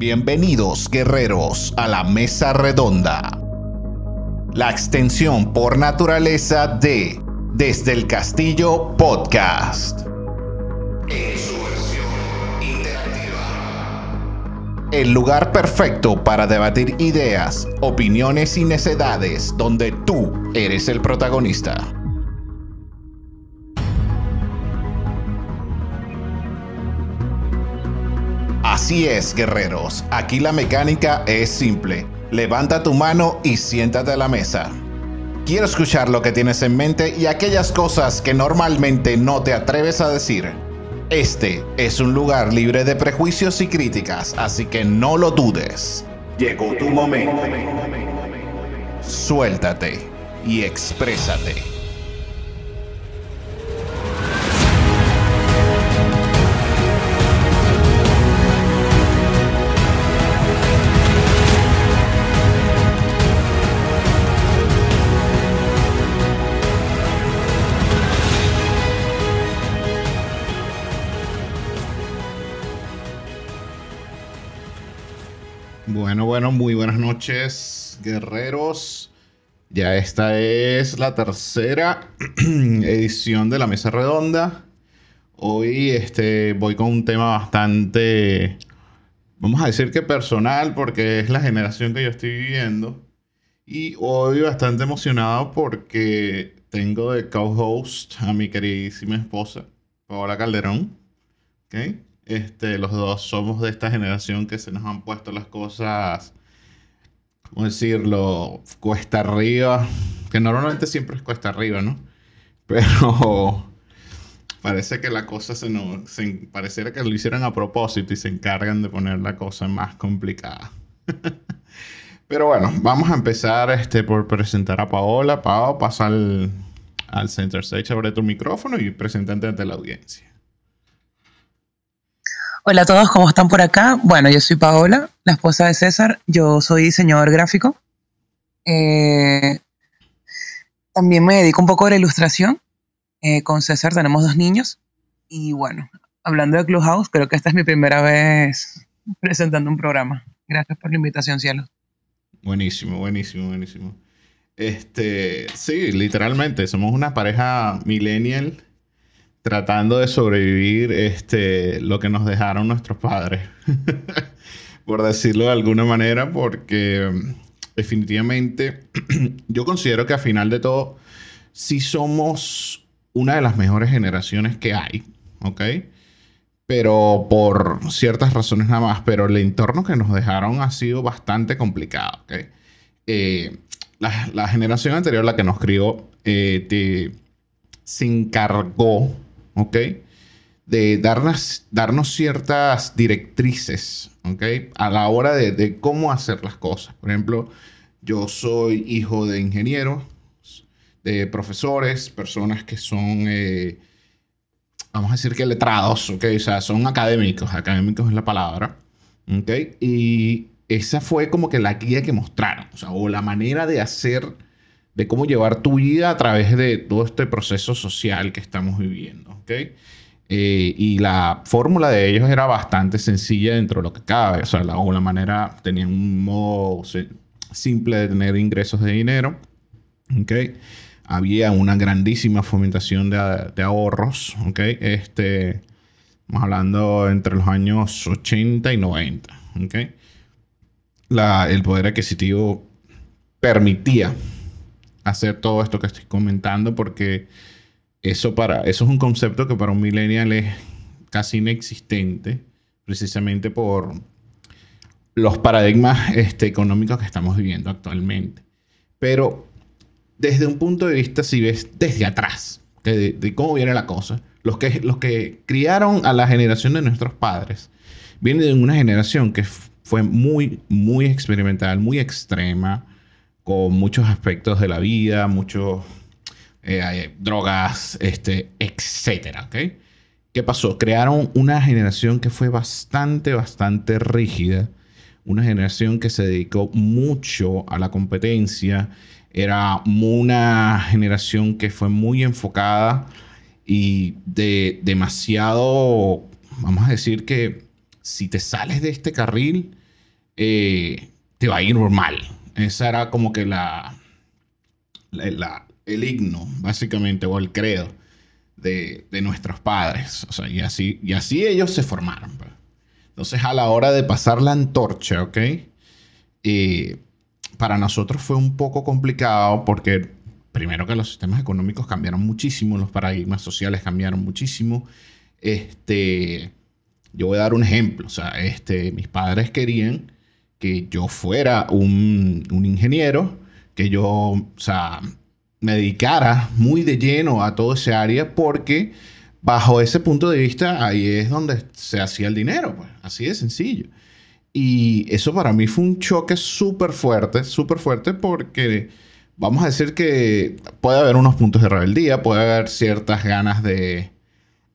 Bienvenidos, guerreros, a la Mesa Redonda. La extensión por naturaleza de Desde el Castillo Podcast. En su versión interactiva. El lugar perfecto para debatir ideas, opiniones y necedades donde tú eres el protagonista. Así es, guerreros. Aquí la mecánica es simple. Levanta tu mano y siéntate a la mesa. Quiero escuchar lo que tienes en mente y aquellas cosas que normalmente no te atreves a decir. Este es un lugar libre de prejuicios y críticas, así que no lo dudes. Llegó tu momento. Suéltate y exprésate. Bueno, bueno, muy buenas noches, guerreros. Ya esta es la tercera edición de la Mesa Redonda. Hoy este, voy con un tema bastante, vamos a decir que personal, porque es la generación que yo estoy viviendo. Y hoy bastante emocionado porque tengo de co-host a mi queridísima esposa, Paola Calderón. ¿Okay? Este, los dos somos de esta generación que se nos han puesto las cosas, ¿cómo decirlo? Cuesta arriba, que normalmente siempre es cuesta arriba, ¿no? Pero parece que la cosa se nos, se, pareciera que lo hicieran a propósito y se encargan de poner la cosa más complicada. Pero bueno, vamos a empezar este, por presentar a Paola. Pao, pasa al, al center stage, abre tu micrófono y preséntate ante la audiencia. Hola a todos, ¿cómo están por acá? Bueno, yo soy Paola, la esposa de César. Yo soy diseñador gráfico. Eh, también me dedico un poco a la ilustración. Eh, con César tenemos dos niños. Y bueno, hablando de Clubhouse, creo que esta es mi primera vez presentando un programa. Gracias por la invitación, cielo. Buenísimo, buenísimo, buenísimo. Este, sí, literalmente, somos una pareja millennial tratando de sobrevivir este, lo que nos dejaron nuestros padres, por decirlo de alguna manera, porque mm, definitivamente yo considero que a final de todo sí somos una de las mejores generaciones que hay, ¿ok? Pero por ciertas razones nada más, pero el entorno que nos dejaron ha sido bastante complicado. Eh, la, generación anterior, la que nos crió, eh, se encargó ¿ok? De darnos, darnos ciertas directrices, ¿ok? A la hora de, cómo hacer las cosas. Por ejemplo, yo soy hijo de ingenieros, de profesores, personas que son, eh, vamos a decir que letrados, ¿ok? O sea, son académicos, académicos es la palabra, ¿ok? Y esa fue como que la guía que mostraron, o sea, o la manera de hacer de cómo llevar tu vida a través de todo este proceso social que estamos viviendo. ¿okay? Eh, y la fórmula de ellos era bastante sencilla dentro de lo que cabe. O sea, la, la manera, tenían un modo simple de tener ingresos de dinero. ¿okay? había una grandísima fomentación de, ahorros, ¿ok? Este, estamos hablando entre los años 80 y 90, ¿ok? el poder adquisitivo permitía hacer todo esto que estoy comentando porque eso, para, eso es un concepto que para un millennial es casi inexistente, precisamente por los paradigmas este, económicos que estamos viviendo actualmente. Pero desde un punto de vista, si ves desde atrás, de, cómo viene la cosa, los que, los que criaron a la generación de nuestros padres, vienen de una generación que fue muy, muy experimental, muy extrema, con muchos aspectos de la vida, muchos eh, drogas, este, etcétera, ¿ok? ¿Qué pasó? Crearon una generación que fue bastante, bastante rígida, una generación que se dedicó mucho a la competencia, era una generación que fue muy enfocada y de demasiado, vamos a decir que si te sales de este carril, eh, te va a ir mal. Esa era como que la, el himno, básicamente, o el credo de, nuestros padres. O sea, y así, y así ellos se formaron. Pues. Entonces, a la hora de pasar la antorcha. Eh, para nosotros fue un poco complicado porque, primero que los sistemas económicos cambiaron muchísimo, los paradigmas sociales cambiaron muchísimo. Este, yo voy a dar un ejemplo. O sea, este, mis padres querían que yo fuera un, un ingeniero, que yo, o sea, me dedicara muy de lleno a todo ese área porque bajo ese punto de vista ahí es donde se hacía el dinero, pues, así de sencillo. Y eso para mí fue un choque súper fuerte, súper fuerte porque vamos a decir que puede haber unos puntos de rebeldía, puede haber ciertas ganas de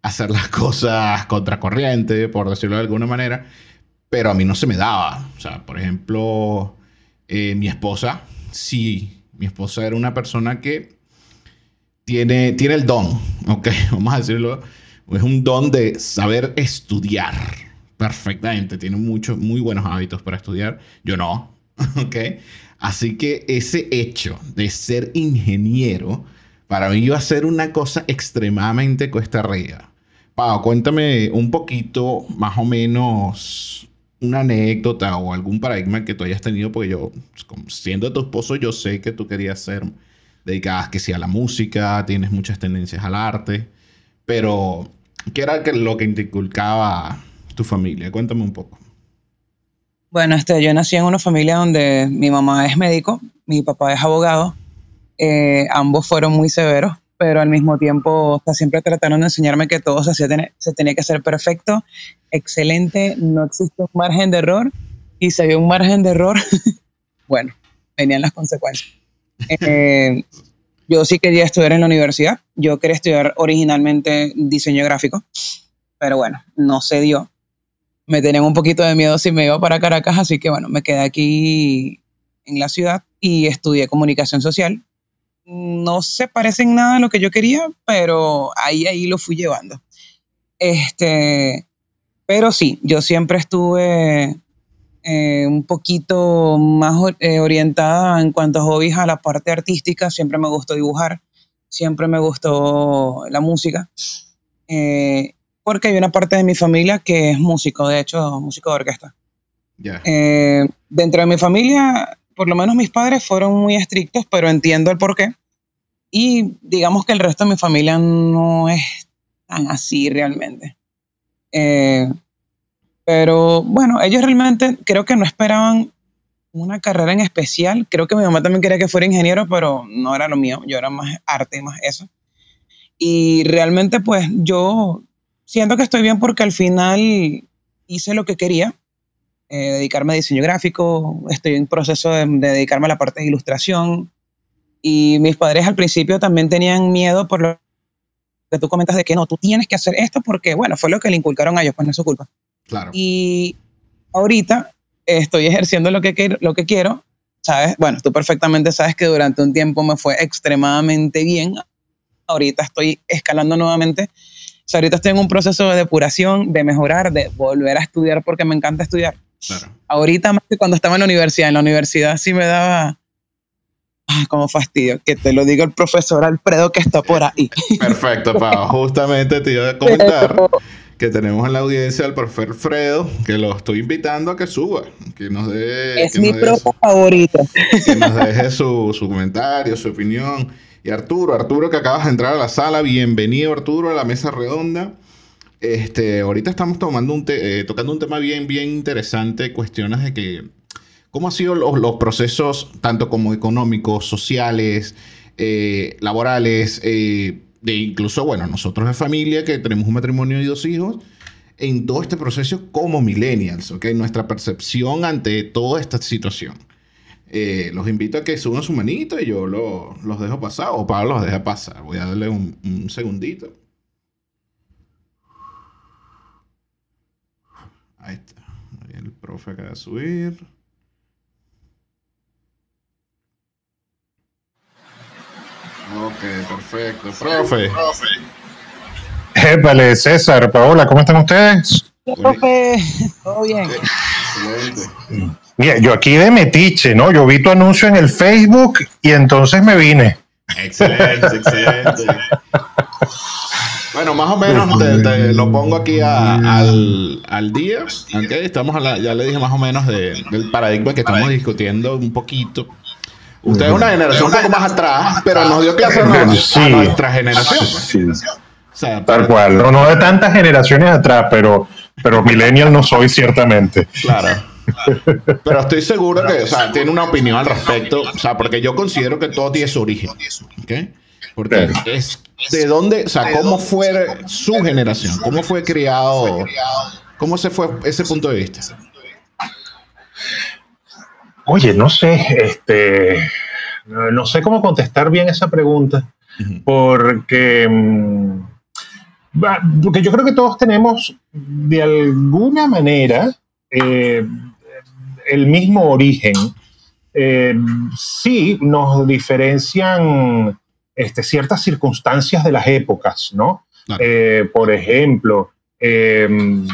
hacer las cosas contracorriente, por decirlo de alguna manera, pero a mí no se me daba. O sea, por ejemplo, eh, mi esposa sí mi esposa era una persona que tiene, tiene el don, ok, vamos a decirlo, es un don de saber estudiar perfectamente, tiene muchos, muy buenos hábitos para estudiar, yo no, ok. Así que ese hecho de ser ingeniero, para mí iba a ser una cosa extremadamente cuesta arriba. Pau, cuéntame un poquito, más o menos, una anécdota o algún paradigma que tú hayas tenido, porque yo, siendo tu esposo, yo sé que tú querías ser dedicada que sea a la música, tienes muchas tendencias al arte, pero ¿qué era lo que te inculcaba tu familia? Cuéntame un poco. Bueno, este, yo nací en una familia donde mi mamá es médico, mi papá es abogado, eh, ambos fueron muy severos pero al mismo tiempo siempre trataron de enseñarme que todo se, se tenía que hacer perfecto, excelente, no existe un margen de error, y si había un margen de error, bueno, venían las consecuencias. Eh, yo sí quería estudiar en la universidad, yo quería estudiar originalmente diseño gráfico, pero bueno, no se dio. Me tenían un poquito de miedo si me iba para Caracas, así que bueno, me quedé aquí en la ciudad y estudié comunicación social no se parecen nada a lo que yo quería, pero ahí, ahí lo fui llevando. Este, pero sí, yo siempre estuve eh, un poquito más eh, orientada en cuanto a hobbies a la parte artística. Siempre me gustó dibujar, siempre me gustó la música. Eh, porque hay una parte de mi familia que es músico, de hecho, músico de orquesta. dentro de mi familia por lo menos mis padres fueron muy estrictos, pero entiendo el porqué. Y digamos que el resto de mi familia no es tan así realmente. Eh, pero bueno, ellos realmente creo que no esperaban una carrera en especial. Creo que mi mamá también quería que fuera ingeniero, pero no era lo mío. Yo era más arte y más eso. Y realmente pues yo siento que estoy bien porque al final hice lo que quería eh, dedicarme a diseño gráfico, estoy en proceso de, dedicarme a la parte de ilustración. Y mis padres al principio también tenían miedo por lo que tú comentas de que no, tú tienes que hacer esto porque, bueno, fue lo que le inculcaron a ellos, pues no es su culpa. Claro. Y ahorita estoy ejerciendo lo que, lo que quiero, ¿sabes? Bueno, tú perfectamente sabes que durante un tiempo me fue extremadamente bien. Ahorita estoy escalando nuevamente. O sea, ahorita estoy en un proceso de depuración, de mejorar, de volver a estudiar porque me encanta estudiar. Ahorita más que cuando estaba en la universidad. En la universidad sí me daba Ah, como fastidio, que te lo diga el profesor Alfredo que está por ahí. Perfecto, Pau. Justamente te iba a comentar que tenemos en la audiencia al profesor Alfredo, que lo estoy invitando a que suba, que nos dé... Es mi profe favorito. Que nos deje su, su comentario, su opinión. Y Arturo, Arturo que acabas de entrar a la sala, bienvenido Arturo a la mesa redonda. Este, ahorita estamos tomando un eh, tocando un tema bien, bien interesante, cuestiones de que cómo han sido los, procesos, tanto como económicos, sociales, eh, laborales, eh, de incluso, bueno, nosotros de familia que tenemos un matrimonio y dos hijos, en todo este proceso como millennials, ¿ok? Nuestra percepción ante toda esta situación. Eh, los invito a que suban su manito y yo los dejo pasar, o Pablo los deja pasar. Voy a darle un, segundito. Ahí está. Ahí el profe acaba de subir. Ok, perfecto. Profe. Épale, César, Paola, ¿cómo están ustedes? Profe, todo bien. Excelente. Mira, yo aquí de metiche, ¿no? Yo vi tu anuncio en el Facebook y entonces me vine. Excelente, excelente. Bueno, más o menos te, lo pongo aquí al, al, día. Okay, estamos ya le dije más o menos del paradigma que estamos discutiendo un poquito. Usted es una generación un poco más atrás, pero nos dio clase a, nuestra generación. Tal cual. No, no de tantas generaciones atrás, pero, pero millennial no soy ciertamente. Claro. Pero estoy seguro que, o sea, tiene una opinión al respecto, o sea, porque yo considero que todo tiene su origen, ¿ok? Porque es de dónde, o sea, cómo fue su generación, cómo fue criado, cómo se fue ese punto de vista. Oye, no sé, este, no sé cómo contestar bien esa pregunta, porque, mm, porque yo creo que todos tenemos de alguna manera eh, el mismo origen, eh, sí nos diferencian este, ciertas circunstancias de las épocas, ¿no? Eh, por ejemplo, em,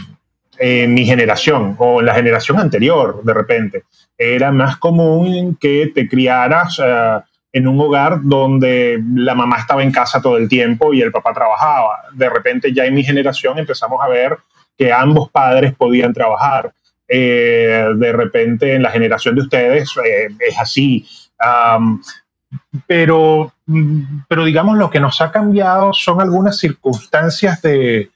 en mi generación o en la generación anterior, de repente, era más común que te criaras eh, en un hogar donde la mamá estaba en casa todo el tiempo y el papá trabajaba. De repente ya en mi generación empezamos a ver que ambos padres podían trabajar. Eh, de repente en la generación de ustedes eh, es así. Pero, pero digamos, lo que nos ha cambiado son algunas circunstancias de,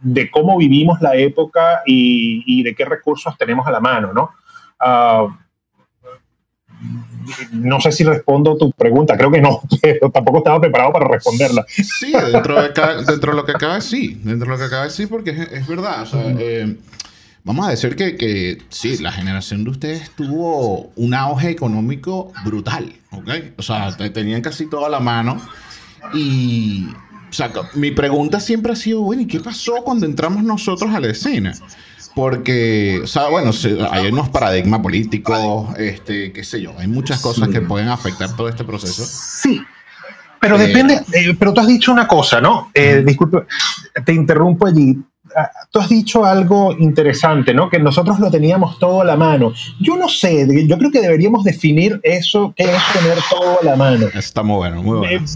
de cómo vivimos la época y, de qué recursos tenemos a la mano, ¿no? Ah, no sé si respondo tu pregunta, creo que no, pero tampoco estaba preparado para responderla. Sí, dentro de, dentro de lo que acaba sí, dentro de lo que acaba sí, porque es, verdad. Eh, vamos a decir que, que, sí, la generación de ustedes tuvo un auge económico brutal, ¿ok? O sea, tenían casi toda la mano y... O sea, mi pregunta siempre ha sido, bueno, ¿y qué pasó cuando entramos nosotros a la escena? Porque, o sea, bueno, hay unos paradigmas políticos, este, qué sé yo, hay muchas cosas que pueden afectar todo este proceso. Sí, pero eh, depende, eh, pero tú has dicho una cosa, ¿no? Eh, disculpe, te interrumpo allí. Ah, tú has dicho algo interesante, ¿no? Que nosotros lo teníamos todo a la mano. Yo no sé, yo creo que deberíamos definir eso, qué es tener todo a la mano. Está muy bueno, muy bueno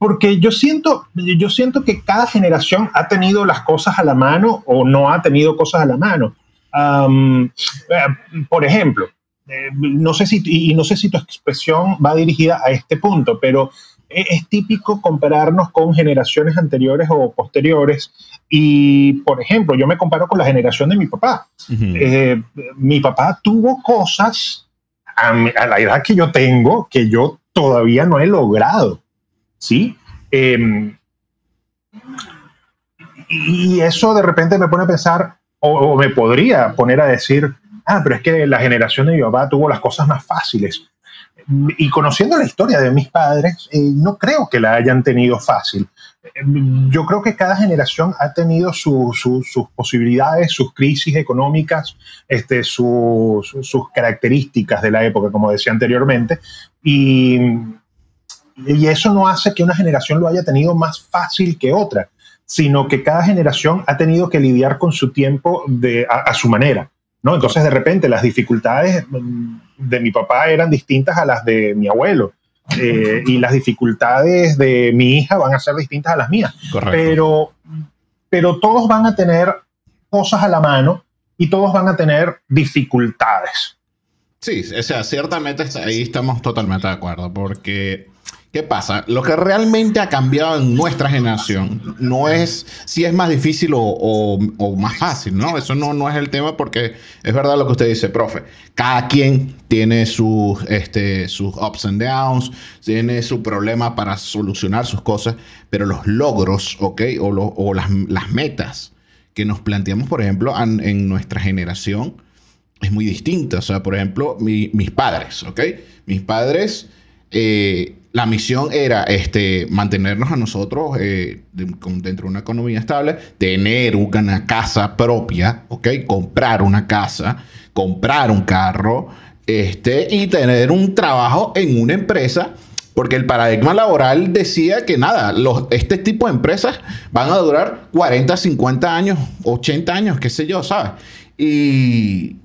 porque yo siento, yo siento que cada generación ha tenido las cosas a la mano o no ha tenido cosas a la mano. Eh, por ejemplo, eh, no sé si, y no sé si tu expresión va dirigida a este punto, pero es, típico compararnos con generaciones anteriores o posteriores. Y, por ejemplo, yo me comparo con la generación de mi papá. Eh, mi papá tuvo cosas a, a la edad que yo tengo que yo todavía no he logrado. ¿sí? Em, y eso de repente me pone a pensar, o, me podría poner a decir, ah, pero es que la generación de mi papá tuvo las cosas más fáciles. Y conociendo la historia de mis padres, eh, no creo que la hayan tenido fácil. Yo creo que cada generación ha tenido sus posibilidades, sus crisis económicas, este, sus características de la época, como decía anteriormente, y, y eso no hace que una generación lo haya tenido más fácil que otra, sino que cada generación ha tenido que lidiar con su tiempo de, a, su manera. ¿no? Entonces, de repente, las dificultades mm, de mi papá eran distintas a las de mi abuelo. Eh, y las dificultades de mi hija van a ser distintas a las mías. Pero, pero todos van a tener cosas a la mano y todos van a tener dificultades. Sí, o sea, ciertamente ahí estamos totalmente de acuerdo, porque ¿qué pasa? Lo que realmente ha cambiado en nuestra generación no es si es más difícil o, más fácil, ¿no? Eso no, no es el tema porque es verdad lo que usted dice, profe. Cada quien tiene sus, este, sus ups and downs, tiene su problema para solucionar sus cosas, pero los logros, ¿ok? O, las, metas que nos planteamos, por ejemplo, en nuestra generación, es muy distinta. O sea, por ejemplo, mis padres, ¿ok? Mis padres, eh, la misión era este, mantenernos a nosotros eh, dentro de una economía estable, tener una casa propia, ¿ok? Comprar una casa, comprar un carro, este, y tener un trabajo en una empresa. Porque el paradigma laboral decía que nada, los, este tipo de empresas van a durar 40, 50 años, 80 años, qué sé yo, ¿sabes? Y,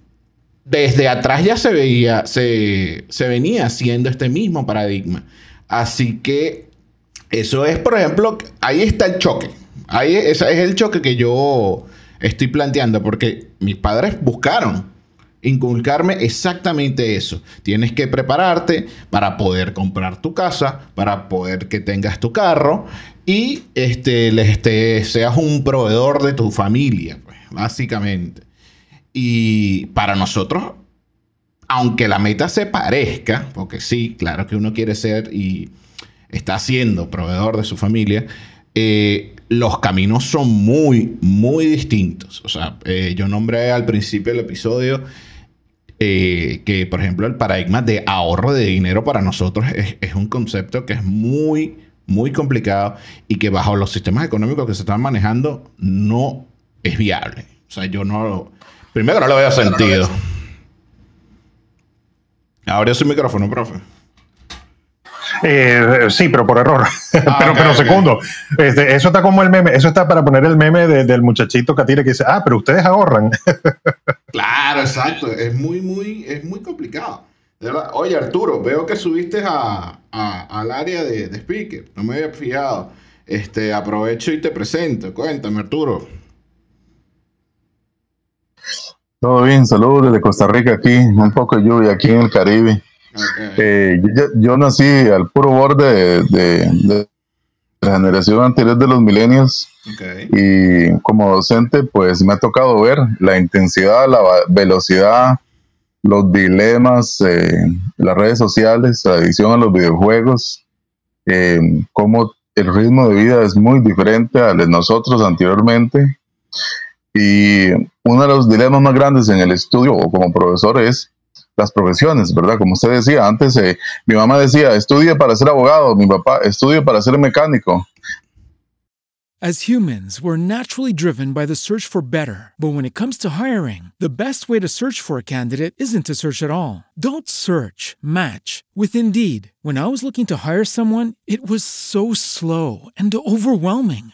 desde atrás ya se veía, se, venía haciendo este mismo paradigma. Así que eso es, por ejemplo, ahí está el choque. Ahí ese es el choque que yo estoy planteando, porque mis padres buscaron inculcarme exactamente eso. Tienes que prepararte para poder comprar tu casa, para poder que tengas tu carro y este, este seas un proveedor de tu familia, pues, básicamente. Y para nosotros, aunque la meta se parezca, porque sí, claro que uno quiere ser y está siendo proveedor de su familia, eh, los caminos son muy, muy distintos. O sea, eh, yo nombré al principio del episodio eh, que, por ejemplo, el paradigma de ahorro de dinero para nosotros es, es, un concepto que es muy, muy complicado y que bajo los sistemas económicos que se están manejando no es viable. O sea, yo no, Primero no le veo sentido. Ahora su micrófono, profe. Eh, sí, pero por error. Ah, pero, pero segundo, este, eso está como el meme, eso está para poner el meme del muchachito Catire que dice, ah, pero ustedes ahorran. claro, exacto. Es muy, muy, es muy complicado. Oye, Arturo, veo que subiste a, al área de, de, speaker. No me había fijado. Este, aprovecho y te presento. Cuéntame, Arturo. Todo bien, saludos desde Costa Rica aquí, un poco de lluvia aquí en el Caribe. Eh, yo, nací al puro borde de, la generación anterior de los millennials y como docente pues me ha tocado ver la intensidad, la velocidad, los dilemas, eh, las redes sociales, la adicción a los videojuegos, eh, cómo el ritmo de vida es muy diferente al de nosotros anteriormente y uno de los dilemas más grandes en el estudio o como profesor es las profesiones, ¿verdad? Como usted decía, antes eh, mi mamá decía, estudie para ser abogado, mi papá, estudie para ser mecánico. As humans, we're naturally driven by the search for better. But when it comes to hiring, the best way to search for a candidate isn't to search at all. Don't search, match with Indeed. When I was looking to hire someone, it was so slow and overwhelming.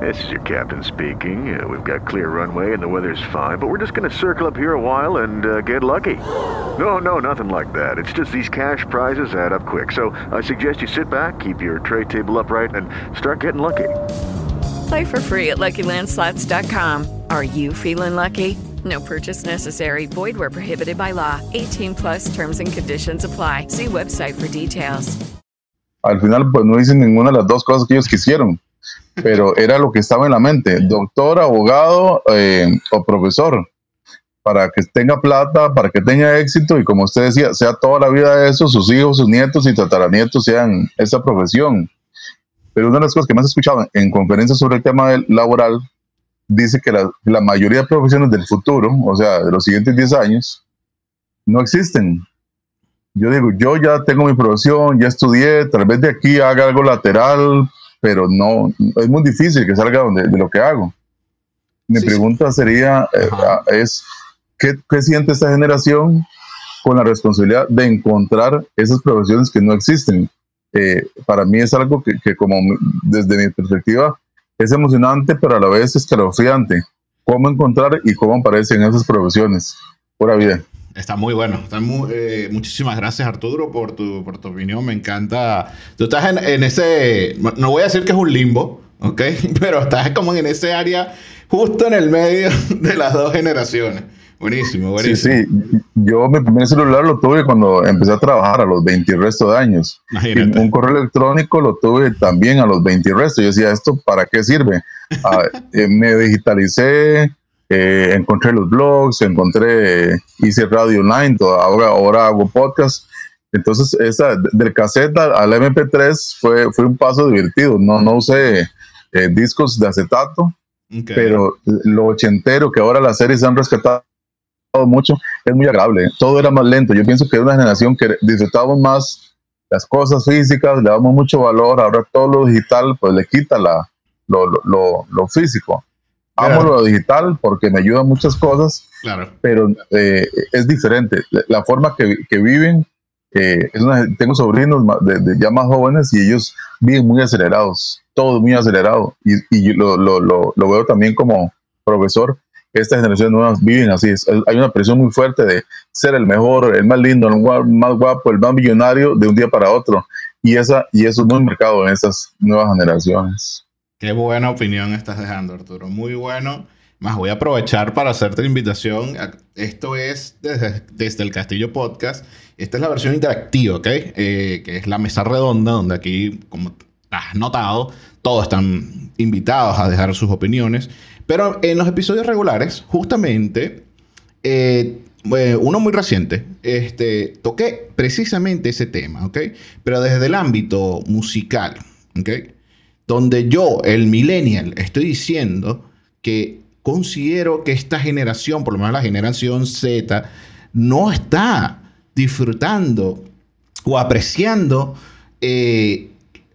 This is your captain speaking. Uh, we've got clear runway and the weather's fine, but we're just going to circle up here a while and uh, get lucky. No, no, nothing like that. It's just these cash prizes add up quick. So I suggest you sit back, keep your tray table upright, and start getting lucky. Play for free at LuckyLandSlots.com. Are you feeling lucky? No purchase necessary. Void where prohibited by law. 18 plus terms and conditions apply. See website for details. Al final, pues no dicen ninguna de las dos cosas que ellos quisieron. Pero era lo que estaba en la mente, doctor, abogado eh, o profesor. para que tenga plata, para que tenga éxito y como usted decía, sea toda la vida eso, sus hijos, sus nietos y tataranietos sean esa profesión. Pero una de las cosas que más he escuchado en conferencias sobre el tema laboral dice que la, la, mayoría de profesiones del futuro, o sea, de los siguientes 10 años, no existen. Yo digo, yo ya tengo mi profesión, ya estudié, tal vez de aquí haga algo lateral, pero no, es muy difícil que salga de, de lo que hago. Mi pregunta sería, eh, es, ¿qué, ¿qué siente esta generación con la responsabilidad de encontrar esas profesiones que no existen? Eh, para mí es algo que, que, como desde mi perspectiva, es emocionante, pero a la vez escalofriante. ¿Cómo encontrar y cómo aparecen esas profesiones? Pura vida. Está muy bueno. Está muy, eh, muchísimas gracias, Arturo, por tu, por tu opinión. Me encanta. Tú estás en, en, ese. No voy a decir que es un limbo, ¿ok? Pero estás como en ese área justo en el medio de las dos generaciones. Buenísimo, buenísimo. Sí, sí. Yo mi primer celular lo tuve cuando empecé a trabajar a los 20 y resto de años. Imagínate. Un correo electrónico lo tuve también a los 20 y resto. Yo decía, ¿esto para qué sirve? ah, eh, me digitalicé, eh, encontré los blogs, encontré, hice radio online, ahora, ahora hago podcast. Entonces, esa, del cassette al MP3 fue, fue un paso divertido. No, no usé eh, discos de acetato, okay. pero lo ochentero que ahora las series han rescatado mucho, es muy agradable. Todo era más lento. Yo pienso que es una generación que disfrutamos más las cosas físicas, le damos mucho valor. Ahora todo lo digital, pues le quita la, lo, lo, lo físico. Amo claro. lo digital porque me ayuda muchas cosas, claro. pero eh, es diferente. La forma que, que viven, eh, es una, tengo sobrinos de, de, ya más jóvenes y ellos viven muy acelerados, todo muy acelerado. Y, y lo, lo, lo, lo veo también como profesor esta generación nuevas viven así. Es, hay una presión muy fuerte de ser el mejor, el más lindo, el más guapo, el más millonario de un día para otro. Y, esa, y eso es muy marcado en estas nuevas generaciones. Qué buena opinión estás dejando, Arturo. Muy bueno. Más voy a aprovechar para hacerte la invitación. Esto es desde, el Castillo Podcast. Esta es la versión interactiva, ¿ok? Eh, que es la mesa redonda, donde aquí, como has notado, todos están invitados a dejar sus opiniones. Pero en los episodios regulares, justamente, eh, uno muy reciente, este, toqué precisamente ese tema, ¿ok? Pero desde el ámbito musical, ¿ok? Donde yo, el millennial, estoy diciendo que considero que esta generación, por lo menos la generación Z, no está disfrutando o apreciando eh,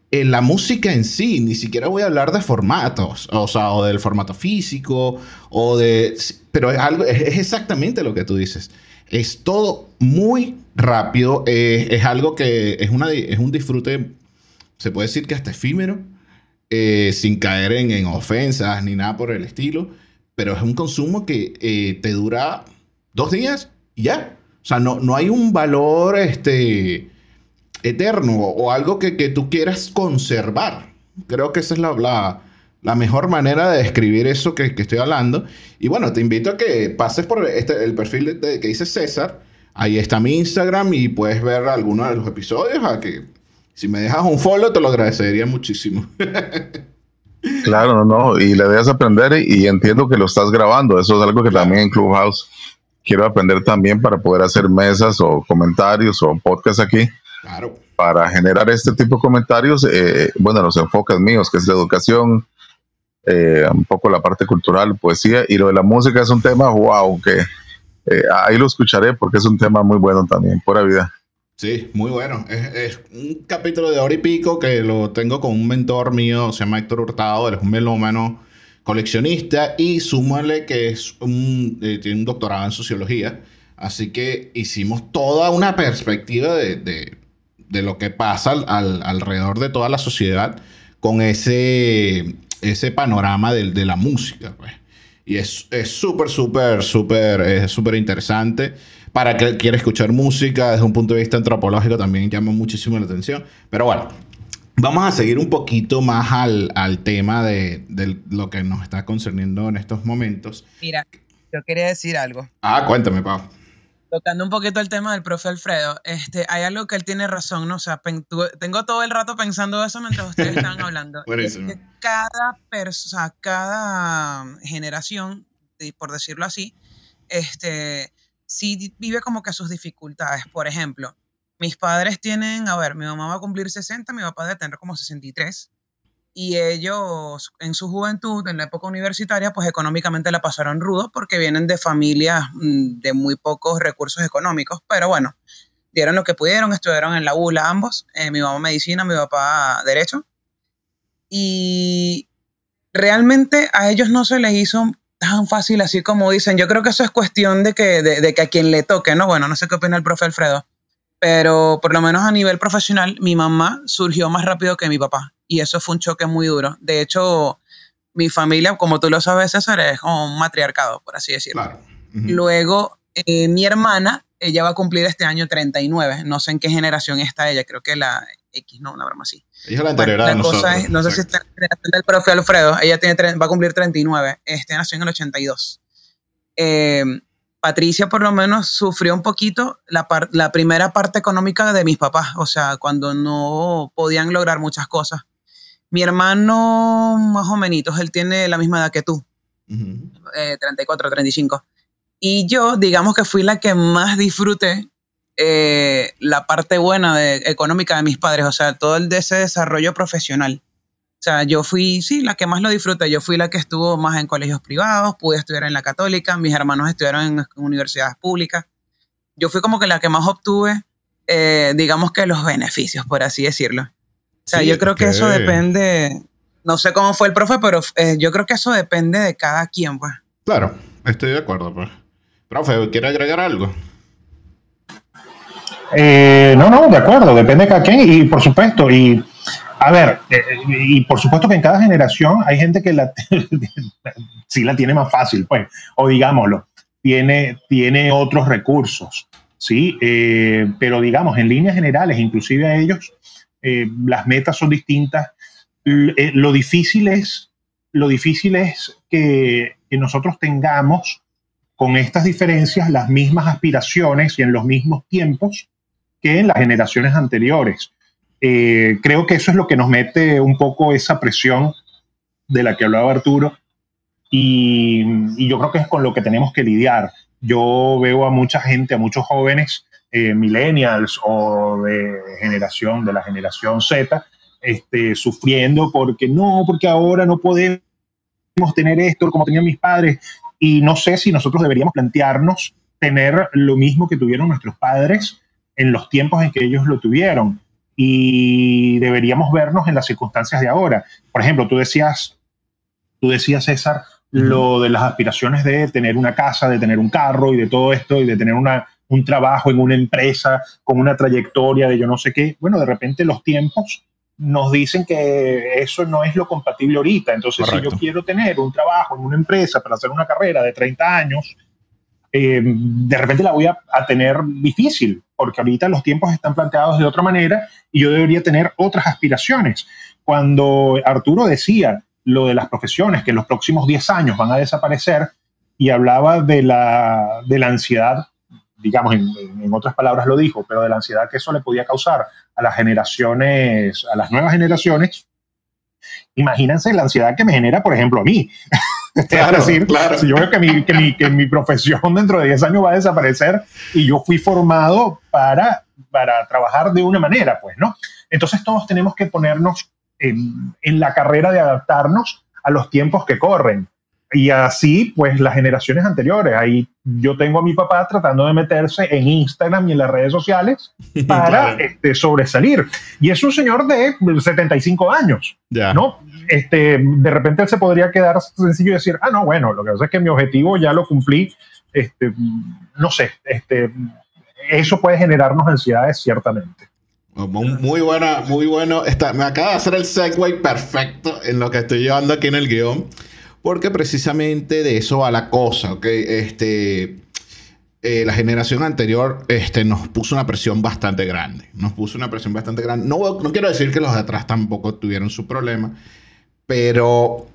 en la música en sí, ni siquiera voy a hablar de formatos, o sea, o del formato físico, o de... Pero es, algo, es exactamente lo que tú dices. Es todo muy rápido, es algo que es, una, es un disfrute, se puede decir que hasta efímero, eh, sin caer en, en, ofensas ni nada por el estilo, pero es un consumo que eh, te dura dos días y ya. O sea, no, no hay un valor, este eterno o algo que, que, tú quieras conservar. Creo que esa es la, la, mejor manera de describir eso que, que, estoy hablando. Y bueno, te invito a que pases por este, el perfil de, que dice César. Ahí está mi Instagram y puedes ver algunos de los episodios. A si me dejas un follow, te lo agradecería muchísimo. claro, no, no. Y le debes aprender y, y, entiendo que lo estás grabando. Eso es algo que también en Clubhouse quiero aprender también para poder hacer mesas o comentarios o podcast aquí Claro. Para generar este tipo de comentarios, eh, bueno, los enfoques míos, que es la educación, eh, un poco la parte cultural, poesía, y lo de la música es un tema, wow, que eh, ahí lo escucharé porque es un tema muy bueno también, pura vida. Sí, muy bueno. Es, es, un capítulo de hora y pico que lo tengo con un mentor mío, se llama Héctor Hurtado, él es un melómano coleccionista y súmale que es un, tiene un doctorado en sociología. Así que hicimos toda una perspectiva de, de de lo que pasa al, alrededor de toda la sociedad con ese, ese panorama de, de la música. Pues. Y es súper, súper, súper, súper interesante. Para que quiera escuchar música desde un punto de vista antropológico también llama muchísimo la atención. Pero bueno, vamos a seguir un poquito más al, al tema de, de, lo que nos está concerniendo en estos momentos. Mira, yo quería decir algo. Ah, cuéntame, Pau tocando un poquito el tema del profe Alfredo, este, hay algo que él tiene razón, ¿no? O sea, tengo todo el rato pensando eso mientras ustedes estaban hablando. es que cada persona, cada generación, por decirlo así, este, sí vive como que sus dificultades. Por ejemplo, mis padres tienen, a ver, mi mamá va a cumplir 60, mi papá debe tener como 63. Y ellos en su juventud, en la época universitaria, pues económicamente la pasaron rudo porque vienen de familias mm, de muy pocos recursos económicos. Pero bueno, dieron lo que pudieron, estudiaron en la ULA ambos, eh, mi mamá medicina, mi papá derecho. Y realmente a ellos no se les hizo tan fácil así como dicen. Yo creo que eso es cuestión de que, de, que a quien le toque, ¿no? Bueno, no sé qué opina el profe Alfredo, pero por lo menos a nivel profesional, mi mamá surgió más rápido que mi papá y eso fue un choque muy duro. De hecho, mi familia, como tú lo sabes, César, es como un matriarcado, por así decirlo. Luego, eh, mi hermana, ella va a cumplir este año 39. No sé en qué generación está ella, creo que la X, no, una broma así. Es la anterior bueno, cosa es, no sé si está en la del profe Alfredo, ella tiene, va a cumplir 39, este nació en el 82. Eh, Patricia por lo menos sufrió un poquito la, la primera parte económica de mis papás, o sea, cuando no podían lograr muchas cosas. Mi hermano, más o menos, él tiene la misma edad que tú, 34, 35. Eh, y yo, digamos que fui la que más disfruté eh, la parte buena de, económica de mis padres, o sea, todo el de ese desarrollo profesional. O sea, yo fui, sí, la que más lo disfruté. Yo fui la que estuvo más en colegios privados, pude estudiar en la católica, mis hermanos estudiaron en, universidades públicas. Yo fui como que la que más obtuve, eh, digamos que los beneficios, por así decirlo. O sea, yo creo que eso depende, no sé cómo fue el profe, pero eh, yo creo que eso depende de cada quien, pues. Claro, estoy de acuerdo, pues. Profe, ¿quiere agregar algo? Eh, no, no, de acuerdo, depende de cada quien y por supuesto, y a ver, eh, y por supuesto que en cada generación hay gente que la sí la tiene más fácil, pues, o digámoslo, tiene, tiene otros recursos, ¿sí? Eh, pero digamos, en líneas generales, inclusive a ellos, las metas son distintas. lo difícil es, lo difícil es que, que nosotros tengamos con estas diferencias las mismas aspiraciones y en los mismos tiempos que en las generaciones anteriores. Eh, creo que eso es lo que nos mete un poco esa presión de la que hablaba Arturo y, yo creo que es con lo que tenemos que lidiar. Yo veo a mucha gente, a muchos jóvenes, eh, millennials o de generación, de la generación Z, este, sufriendo porque no, porque ahora no podemos tener esto como tenían mis padres. Y no sé si nosotros deberíamos plantearnos tener lo mismo que tuvieron nuestros padres en los tiempos en que ellos lo tuvieron. Y deberíamos vernos en las circunstancias de ahora. Por ejemplo, tú decías, tú decías, César, lo de las aspiraciones de tener una casa, de tener un carro y de todo esto y de tener una, un trabajo en una empresa con una trayectoria de yo no sé qué. Bueno, de repente los tiempos nos dicen que eso no es lo compatible ahorita. Entonces, si yo quiero tener un trabajo en una empresa para hacer una carrera de 30 años, eh, de repente la voy a, tener difícil, porque ahorita los tiempos están planteados de otra manera y yo debería tener otras aspiraciones. Cuando Arturo decía lo de las profesiones, que en los próximos 10 años van a desaparecer, y hablaba de la, de la ansiedad digamos, en, otras palabras lo dijo, pero de la ansiedad que eso le podía causar a las generaciones, a las nuevas generaciones, imagínense la ansiedad que me genera, por ejemplo, a mí. Claro, decir, claro. si yo veo que mi, que, mi, que mi, profesión dentro de 10 años va a desaparecer y yo fui formado para, para trabajar de una manera, pues, ¿no? Entonces todos tenemos que ponernos en, en la carrera de adaptarnos a los tiempos que corren. Y así, pues las generaciones anteriores. Ahí yo tengo a mi papá tratando de meterse en Instagram y en las redes sociales para este, sobresalir. Y es un señor de 75 años, ¿no? Este, de repente él se podría quedar sencillo y decir, ah, no, bueno, lo que pasa es que mi objetivo ya lo cumplí. Este, no sé, este, eso puede generarnos ansiedades ciertamente. Muy buena, muy bueno. Está, me acaba de hacer el segue perfecto en lo que estoy llevando aquí en el guion porque precisamente de eso va la cosa, ¿ok? Este, eh, la generación anterior este, nos puso una presión bastante grande, nos puso una presión bastante grande. No, no quiero decir que los de atrás tampoco tuvieron su problema, pero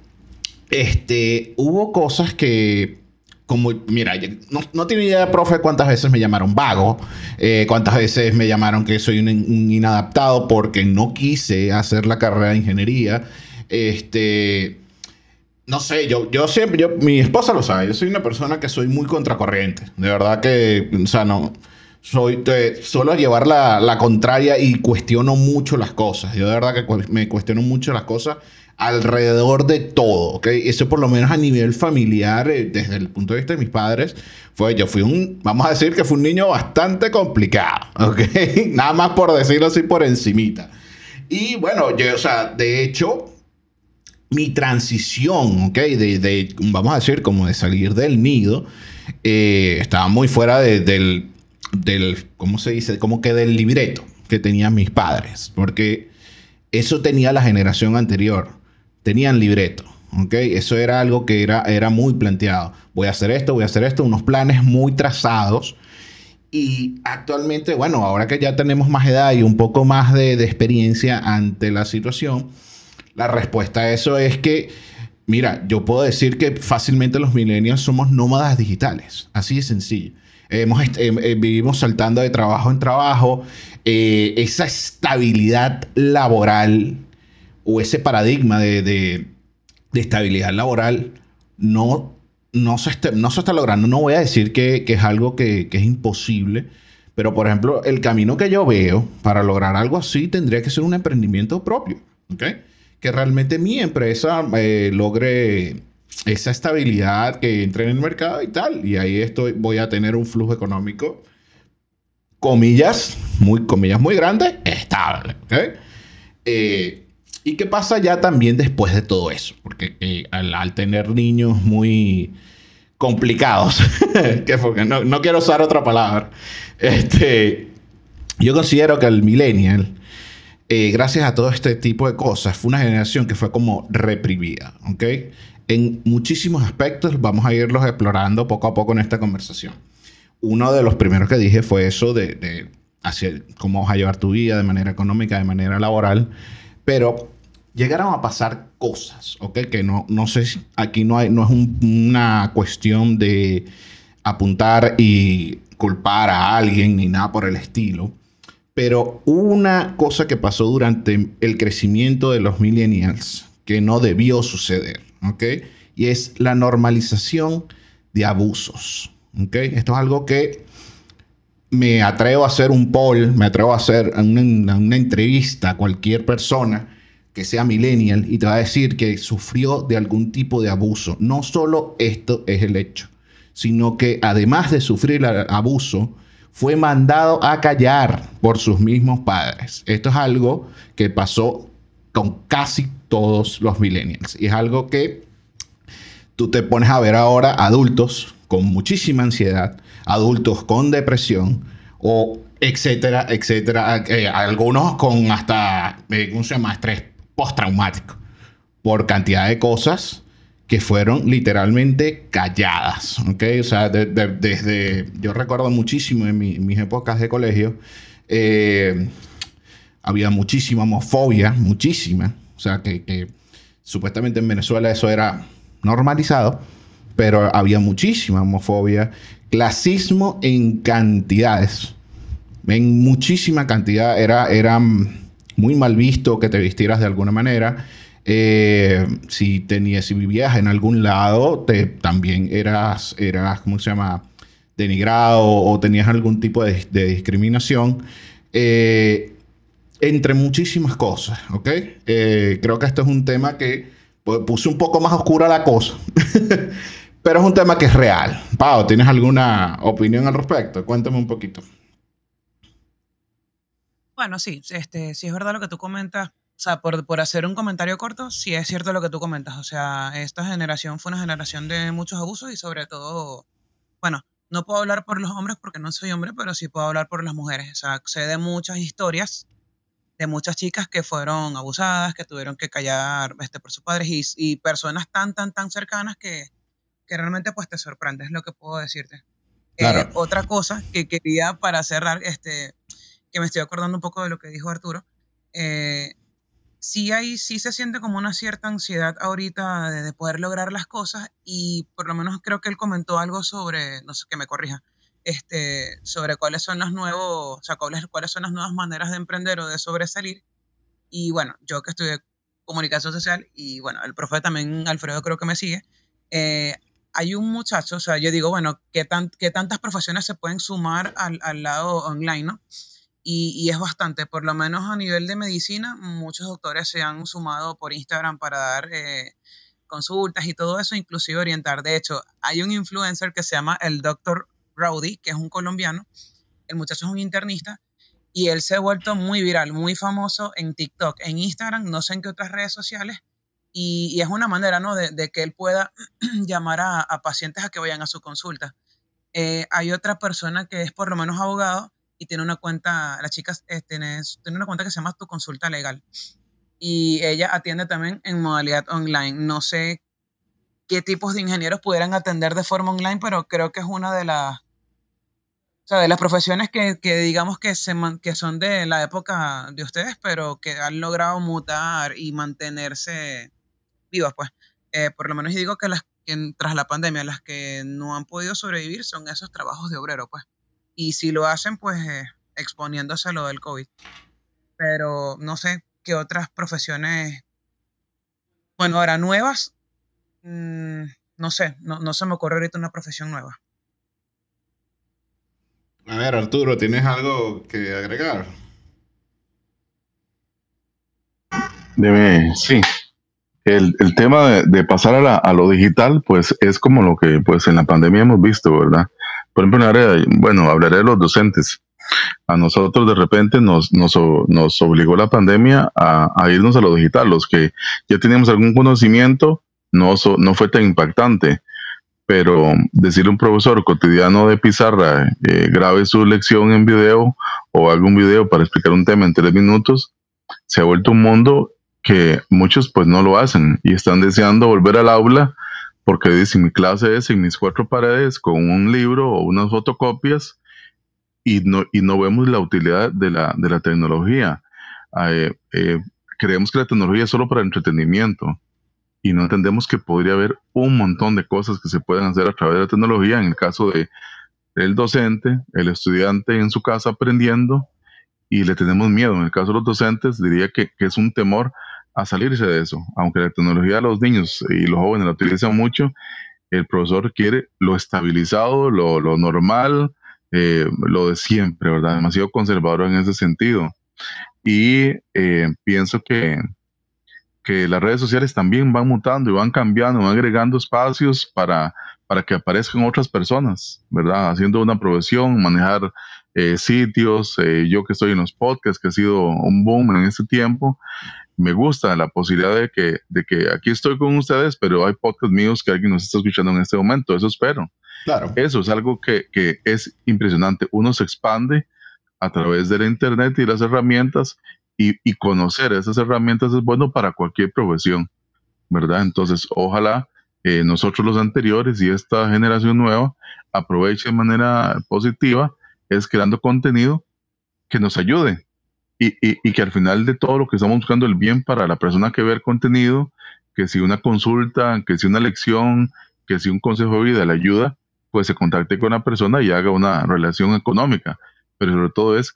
este, hubo cosas que como, mira, no, no tengo idea, profe, cuántas veces me llamaron vago, eh, cuántas veces me llamaron que soy un, un, inadaptado porque no quise hacer la carrera de ingeniería. Este, no sé, yo, yo siempre, yo, mi esposa lo sabe, yo soy una persona que soy muy contracorriente. De verdad que, o sea, no, soy, te, suelo llevar la, la, contraria y cuestiono mucho las cosas. Yo de verdad que me cuestiono mucho las cosas alrededor de todo, ¿ok? Eso por lo menos a nivel familiar, eh, desde el punto de vista de mis padres, fue, yo fui un, vamos a decir que fue un niño bastante complicado, ¿ok? Nada más por decirlo así por encimita. Y bueno, yo, o sea, de hecho, mi transición, ¿ok? De, de, vamos a decir, como de salir del nido, eh, estaba muy fuera de, del, del, ¿cómo se dice? Como que del libreto que tenían mis padres, porque eso tenía la generación anterior, tenían libreto, ¿ok? Eso era algo que era, era muy planteado. Voy a hacer esto, voy a hacer esto, unos planes muy trazados. Y actualmente, bueno, ahora que ya tenemos más edad y un poco más de, de experiencia ante la situación, la respuesta a eso es que, mira, yo puedo decir que fácilmente los millennials somos nómadas digitales, así de sencillo. Hemos, eh, vivimos saltando de trabajo en trabajo, eh, esa estabilidad laboral o ese paradigma de, estabilidad laboral no, no, se está, no se está logrando. No voy a decir que, es algo que, que, es imposible, pero por ejemplo, el camino que yo veo para lograr algo así tendría que ser un emprendimiento propio. ¿okay? Que realmente mi empresa eh, logre esa estabilidad que entre en el mercado y tal. Y ahí estoy, voy a tener un flujo económico, comillas, muy, comillas muy grande, estable. Eh, ¿Y qué pasa ya también después de todo eso? Porque eh, al, tener niños muy complicados, que porque no, no, quiero usar otra palabra, este, yo considero que el millennial eh, gracias a todo este tipo de cosas, fue una generación que fue como reprimida, ¿ok? En muchísimos aspectos vamos a irlos explorando poco a poco en esta conversación. Uno de los primeros que dije fue eso de, de hacia cómo vas a llevar tu vida de manera económica, de manera laboral, pero llegaron a pasar cosas, ¿ok? Que no, no sé, si aquí no, hay, no es una cuestión de apuntar y culpar a alguien ni nada por el estilo, pero una cosa que pasó durante el crecimiento de los millennials que no debió suceder, ¿ok? Y es la normalización de abusos, ¿ok? Esto es algo que me atrevo a hacer un poll, me atrevo a hacer una, una entrevista a cualquier persona que sea millennial y te va a decir que sufrió de algún tipo de abuso. No solo esto es el hecho, sino que además de sufrir el abuso, fue mandado a callar por sus mismos padres. Esto es algo que pasó con casi todos los millennials. Y es algo que tú te pones a ver ahora adultos con muchísima ansiedad, adultos con depresión o etcétera, etcétera. Eh, algunos con hasta, eh, ¿cómo se llama? Postraumático por cantidad de cosas que fueron literalmente calladas, ¿ok? O sea, desde, yo recuerdo muchísimo en mis épocas de colegio, eh, había muchísima homofobia, muchísima, o sea, que, supuestamente en Venezuela eso era normalizado, pero había muchísima homofobia, clasismo en cantidades, en muchísima cantidad, era, era muy mal visto que te vistieras de alguna manera, eh, si tenías, si vivías en algún lado, te, también eras, eras, ¿cómo se llama? Denigrado o, tenías algún tipo de, discriminación. Eh, entre muchísimas cosas, ¿ok? Eh, creo que esto es un tema que pues, puse un poco más oscura la cosa, pero es un tema que es real. Pau, ¿tienes alguna opinión al respecto? Cuéntame un poquito. Bueno, sí, este, sí es verdad lo que tú comentas sea, por, por, hacer un comentario corto, sí es cierto lo que tú comentas. O sea, esta generación fue una generación de muchos abusos y sobre todo, bueno, no puedo hablar por los hombres porque no soy hombre, pero sí puedo hablar por las mujeres. O sea, sé de muchas historias de muchas chicas que fueron abusadas, que tuvieron que callar este, por sus padres y, y personas tan, tan, tan cercanas que, que, realmente pues te sorprende, es lo que puedo decirte. Eh, otra cosa que quería para cerrar, este, que me estoy acordando un poco de lo que dijo Arturo, eh, sí hay, sí se siente como una cierta ansiedad ahorita de, poder lograr las cosas y por lo menos creo que él comentó algo sobre, no sé que me corrija, este, sobre cuáles son las nuevos, o sea, cuáles, son las nuevas maneras de emprender o de sobresalir. Y bueno, yo que estudié comunicación social y bueno, el profe también, Alfredo creo que me sigue. Eh, hay un muchacho, o sea, yo digo, bueno, ¿qué, tan, qué tantas profesiones se pueden sumar al, al lado online, no? Y, es bastante, por lo menos a nivel de medicina, muchos doctores se han sumado por Instagram para dar eh, consultas y todo eso, inclusive orientar. De hecho, hay un influencer que se llama el Dr. Rowdy, que es un colombiano. El muchacho es un internista y él se ha vuelto muy viral, muy famoso en TikTok, en Instagram, no sé en qué otras redes sociales. Y, es una manera, ¿no? De, que él pueda llamar a, a, pacientes a que vayan a su consulta. Eh, hay otra persona que es por lo menos abogado y tiene una cuenta, la chica eh, tiene, tiene una cuenta que se llama Tu Consulta Legal y ella atiende también en modalidad online. No sé qué tipos de ingenieros pudieran atender de forma online, pero creo que es una de las, de las profesiones que, que digamos que, se, que son de la época de ustedes, pero que han logrado mutar y mantenerse vivas, pues. Eh, por lo menos digo que las que tras la pandemia, las que no han podido sobrevivir son esos trabajos de obrero, pues. Y si lo hacen, pues eh, exponiéndose a lo del COVID. Pero no sé, que otras profesiones, bueno, ahora nuevas, mmm, no sé, no, no se me ocurre ahorita una profesión nueva. A ver, Arturo, ¿tienes algo que agregar? Debe, sí. El, el tema de, de pasar a, la, a, lo digital, pues es como lo que pues en la pandemia hemos visto, ¿verdad? Por ejemplo, en área, bueno, hablaré de los docentes a nosotros de repente nos, nos, nos obligó la pandemia a, irnos a lo digital. Los que ya teníamos algún conocimiento no, no fue tan impactante, pero decirle a un profesor cotidiano de pizarra, eh, grabe su lección en video o haga un video para explicar un tema en tres minutos, se ha vuelto un mundo que muchos pues no lo hacen y están deseando volver al aula porque dicen mi clase es en mis cuatro paredes con un libro o unas fotocopias y no, y no vemos la utilidad de la, de la tecnología. Eh, eh, creemos que la tecnología es solo para entretenimiento y no entendemos que podría haber un montón de cosas que se pueden hacer a través de la tecnología en el caso de el docente, el estudiante en su casa aprendiendo y le tenemos miedo. En el caso de los docentes diría que, que es un temor a salirse de eso. Aunque la tecnología los niños y los jóvenes la utilizan mucho, el profesor quiere lo estabilizado, lo, lo normal, eh, lo de siempre, ¿verdad? Demasiado conservador en ese sentido. Y eh, pienso que, que las redes sociales también van mutando y van cambiando, van agregando espacios para, para que aparezcan otras personas, ¿verdad? Haciendo una profesión, manejar eh, sitios, eh, yo que estoy en los podcasts, que ha sido un boom en este tiempo, me gusta la posibilidad de que, de que aquí estoy con ustedes, pero hay podcasts míos que alguien nos está escuchando en este momento, eso espero. Claro. Eso es algo que, que, es impresionante. Uno se expande a través de la Internet y las herramientas y, y, conocer esas herramientas es bueno para cualquier profesión, ¿verdad? Entonces, ojalá eh, nosotros los anteriores y esta generación nueva aproveche de manera positiva, es creando contenido que nos ayude y, y, que al final de todo lo que estamos buscando el bien para la persona que ve el contenido, que si una consulta, que si una lección, que si un consejo de vida le ayuda, pues se contacte con la persona y haga una relación económica. Pero sobre todo es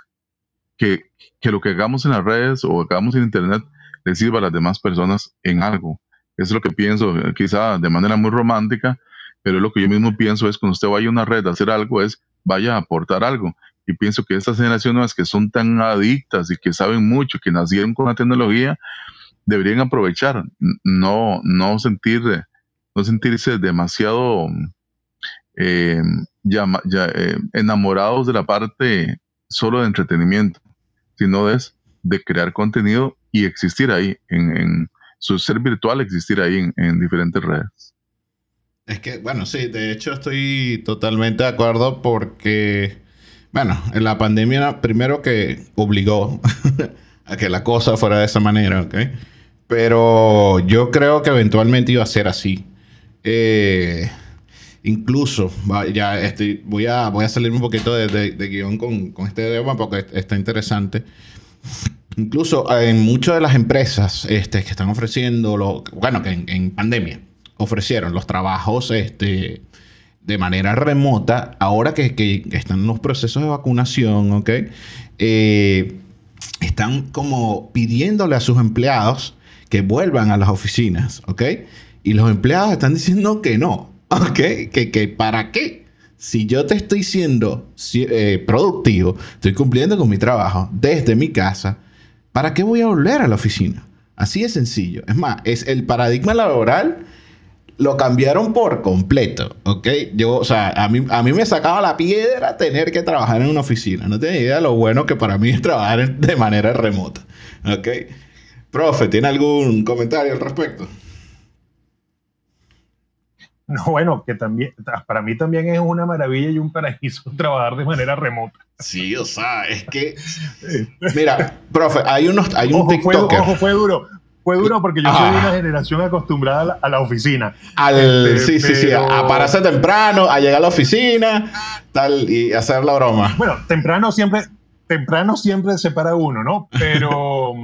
que, que lo que hagamos en las redes o hagamos en Internet le sirva a las demás personas en algo. Es lo que pienso, quizá de manera muy romántica, pero lo que yo mismo pienso es cuando usted vaya a una red a hacer algo es vaya a aportar algo. Y pienso que estas generaciones que son tan adictas y que saben mucho, que nacieron con la tecnología, deberían aprovechar, no, no, sentir, no sentirse demasiado eh, eh, enamorados de la parte solo de entretenimiento, sino de, de crear contenido y existir ahí, en, su ser virtual, existir ahí en, diferentes redes. Es que, bueno, sí, de hecho estoy totalmente de acuerdo porque, bueno, en la pandemia primero que obligó a que la cosa fuera de esa manera, ¿ok? Pero yo creo que eventualmente iba a ser así. Eh, Incluso, ya estoy, voy, a, voy a salir un poquito de, de, de guion con, con, este tema porque está interesante. Incluso en muchas de las empresas este, que están ofreciendo, lo, bueno, que en, en, pandemia ofrecieron los trabajos este, de manera remota, ahora que, que, están los procesos de vacunación, ¿ok? Eh, están como pidiéndole a sus empleados que vuelvan a las oficinas, ¿ok? Y los empleados están diciendo que no, ¿ok? Que, que para qué. Si yo te estoy siendo eh, productivo, estoy cumpliendo con mi trabajo desde mi casa, ¿para qué voy a volver a la oficina? Así de sencillo. Es más, es el paradigma laboral lo cambiaron por completo, ¿ok? Yo, o sea, a mí, a mí me sacaba la piedra tener que trabajar en una oficina. No tenía idea de lo bueno que para mí es trabajar de manera remota, ¿ok? Profe, ¿tiene algún comentario al respecto? No, bueno, que también, para mí también es una maravilla y un paraíso trabajar de manera remota. Sí, o sea, es que. Mira, profe, hay unos. Hay un ojo, fue, ojo, fue duro. Fue duro porque yo soy de una generación acostumbrada a la, oficina. Al, este, sí, sí, sí, a pararse temprano, a llegar a la oficina, tal, y hacer la broma. Bueno, temprano siempre, temprano siempre se para uno, ¿no? Pero,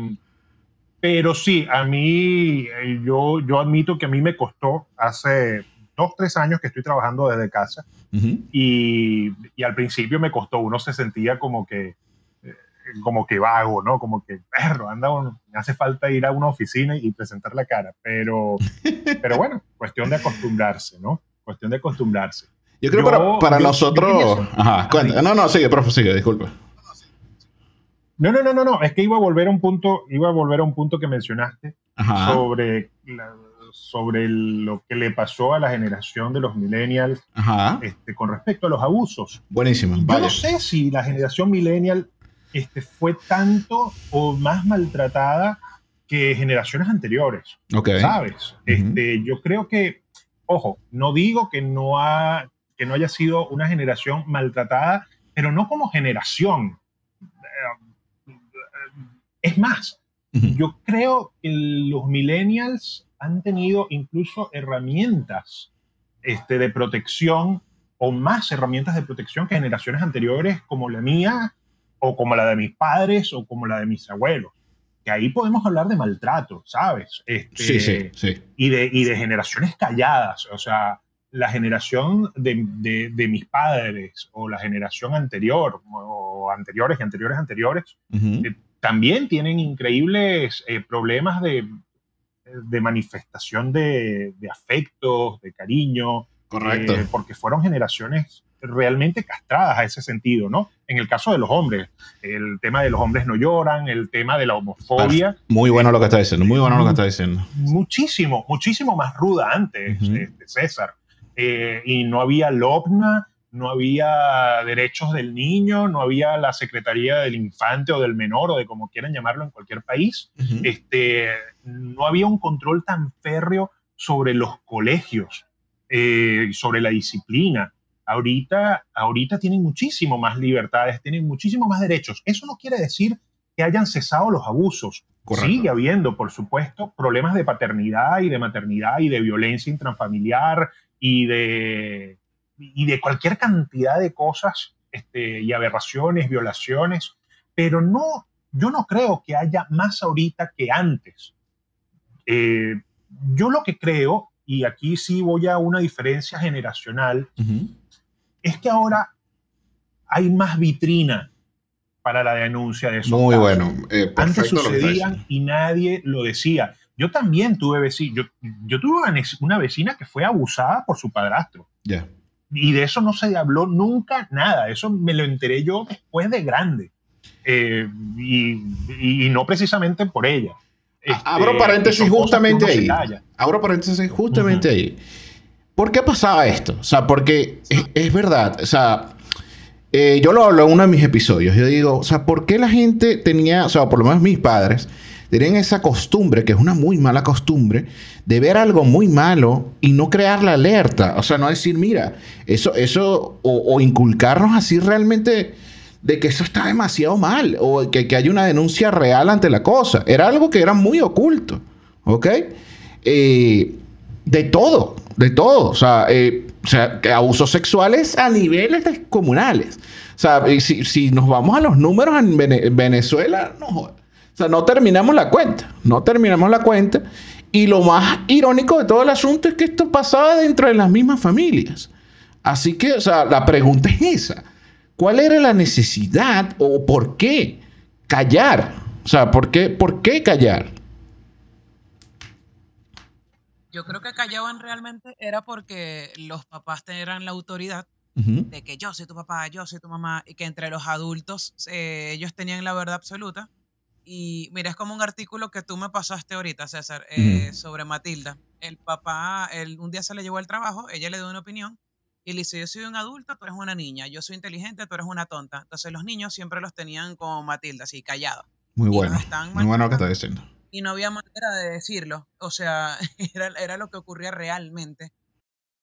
pero sí, a mí, eh, yo, yo admito que a mí me costó hace dos, tres años que estoy trabajando desde casa y, y, al principio me costó, uno se sentía como que, como que vago, ¿no? Como que, perro, anda, me hace falta ir a una oficina y presentar la cara, pero, pero bueno, cuestión de acostumbrarse, ¿no? Cuestión de acostumbrarse. Yo creo que para, para nosotros... Ajá, cuenta. No, no, sigue, profe, sigue, disculpe. No, no, no, no, no, es que iba a volver a un punto, iba a volver a un punto que mencionaste sobre la, sobre lo que le pasó a la generación de los millennials Este, con respecto a los abusos. Buenísimo. Yo no sé si la generación millennial este, fue tanto o más maltratada que generaciones anteriores. ¿Sabes? este, yo creo que, ojo, no digo que no, ha, que no haya sido una generación maltratada, pero no como generación. Eh, es más, yo creo que los millennials han tenido incluso herramientas este, de protección o más herramientas de protección que generaciones anteriores como la mía o como la de mis padres o como la de mis abuelos. Que ahí podemos hablar de maltrato, ¿sabes? Este, sí, sí, sí. Y de, y de generaciones calladas. O sea, la generación de, de, mis padres o la generación anterior o anteriores y anteriores anteriores eh, también tienen increíbles eh, problemas de, de manifestación de, afectos, de cariño. Correcto. Eh, porque fueron generaciones realmente castradas a ese sentido, ¿no? En el caso de los hombres, el tema de los hombres no lloran, el tema de la homofobia. Muy bueno lo que está diciendo, muy bueno lo que está diciendo. Muchísimo, muchísimo más ruda antes, este, César. Eh, y no había LOPNA, no había derechos del niño, no había la Secretaría del Infante o del Menor o de como quieran llamarlo en cualquier país. este, no había un control tan férreo sobre los colegios, eh, sobre la disciplina. Ahorita, ahorita tienen muchísimo más libertades, tienen muchísimo más derechos. Eso no quiere decir que hayan cesado los abusos. Sigue habiendo, por supuesto, problemas de paternidad y de maternidad y de violencia intrafamiliar y de y de cualquier cantidad de cosas este, y aberraciones, violaciones, pero no, yo no creo que haya más ahorita que antes. Eh, yo lo que creo, y aquí sí voy a una diferencia generacional, es que ahora hay más vitrina para la denuncia de eso. Muy bueno. Eh, Antes sucedían y nadie lo decía. Yo también tuve vecina, yo, yo, tuve una vecina que fue abusada por su padrastro. Ya y de eso no se habló nunca nada. Eso me lo enteré yo después de grande. Eh, y, no precisamente por ella. Este, abro paréntesis justamente ahí. Abro paréntesis justamente ahí. ¿Por qué pasaba esto? O sea, porque es, verdad. O sea, eh, yo lo hablo en uno de mis episodios. Yo digo, o sea, ¿por qué la gente tenía, o sea, por lo menos mis padres, tenían esa costumbre, que es una muy mala costumbre, de ver algo muy malo y no crear la alerta. O sea, no decir, mira, eso, eso, o, inculcarnos así realmente de que eso está demasiado mal, o que, que hay una denuncia real ante la cosa. Era algo que era muy oculto, ¿ok? Eh, de todo, de todo. O sea, eh, o sea, abusos sexuales a niveles descomunales. O sea, si, si nos vamos a los números en Venezuela, no, o sea, no terminamos la cuenta, no terminamos la cuenta. Y lo más irónico de todo el asunto es que esto pasaba dentro de las mismas familias. Así que, o sea, la pregunta es esa. ¿Cuál era la necesidad o por qué callar? O sea, ¿por qué, por qué callar? Yo creo que callaban realmente era porque los papás tenían la autoridad de que yo soy tu papá, yo soy tu mamá, y que entre los adultos eh, ellos tenían la verdad absoluta. Y mira, es como un artículo que tú me pasaste ahorita, César, eh, sobre Matilda. El papá, el, un día se le llevó al trabajo, ella le dio una opinión y le dice, yo soy un adulto, tú eres una niña, yo soy inteligente, tú eres una tonta. Entonces los niños siempre los tenían como Matilda, así callados. Muy bueno, muy bueno lo que está diciendo. Y no había manera de decirlo, o sea, era, era lo que ocurría realmente.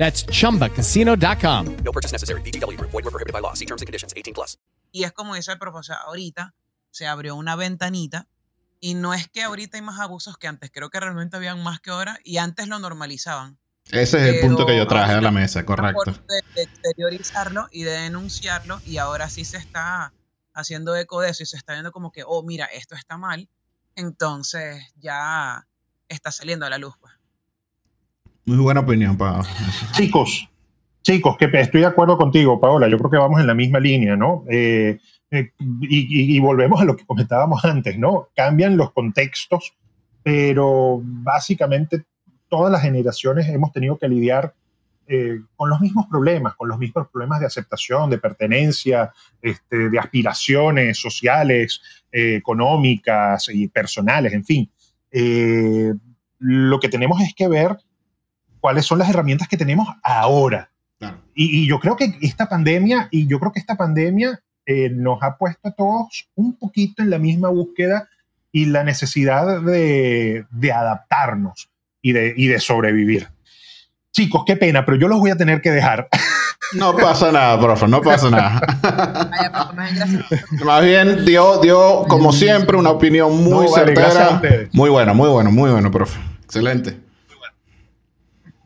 That's chumbacasino.com. No purchase necessary. BGW. Void were prohibited by law. See terms and conditions. 18 plus. Y es como dice el profesor, ahorita se abrió una ventanita y no es que ahorita hay más abusos que antes, creo que realmente habían más que ahora y antes lo normalizaban. Ese es el punto que yo traje a la mesa, correcto. De, exteriorizarlo y de denunciarlo y ahora sí se está haciendo eco de eso y se está viendo como que, oh, mira, esto está mal, entonces ya está saliendo a la luz. Pues. Muy buena opinión, Paola. Chicos, chicos, que estoy de acuerdo contigo, Paola. Yo creo que vamos en la misma línea, ¿no? Eh, eh, y, volvemos a lo que comentábamos antes, ¿no? Cambian los contextos, pero básicamente todas las generaciones hemos tenido que lidiar eh, con los mismos problemas, con los mismos problemas de aceptación, de pertenencia, este, de aspiraciones sociales, económicas y personales, en fin. lo que tenemos es que ver cuáles son las herramientas que tenemos ahora. Y, yo creo que esta pandemia, y yo creo que esta pandemia eh, nos ha puesto a todos un poquito en la misma búsqueda y la necesidad de, de adaptarnos y de, y de sobrevivir. Chicos, qué pena, pero yo los voy a tener que dejar. No pasa nada, profe, no pasa nada. Más bien dio, dio, como siempre, una opinión muy certera. Muy buena, muy bueno, muy bueno, profe. Excelente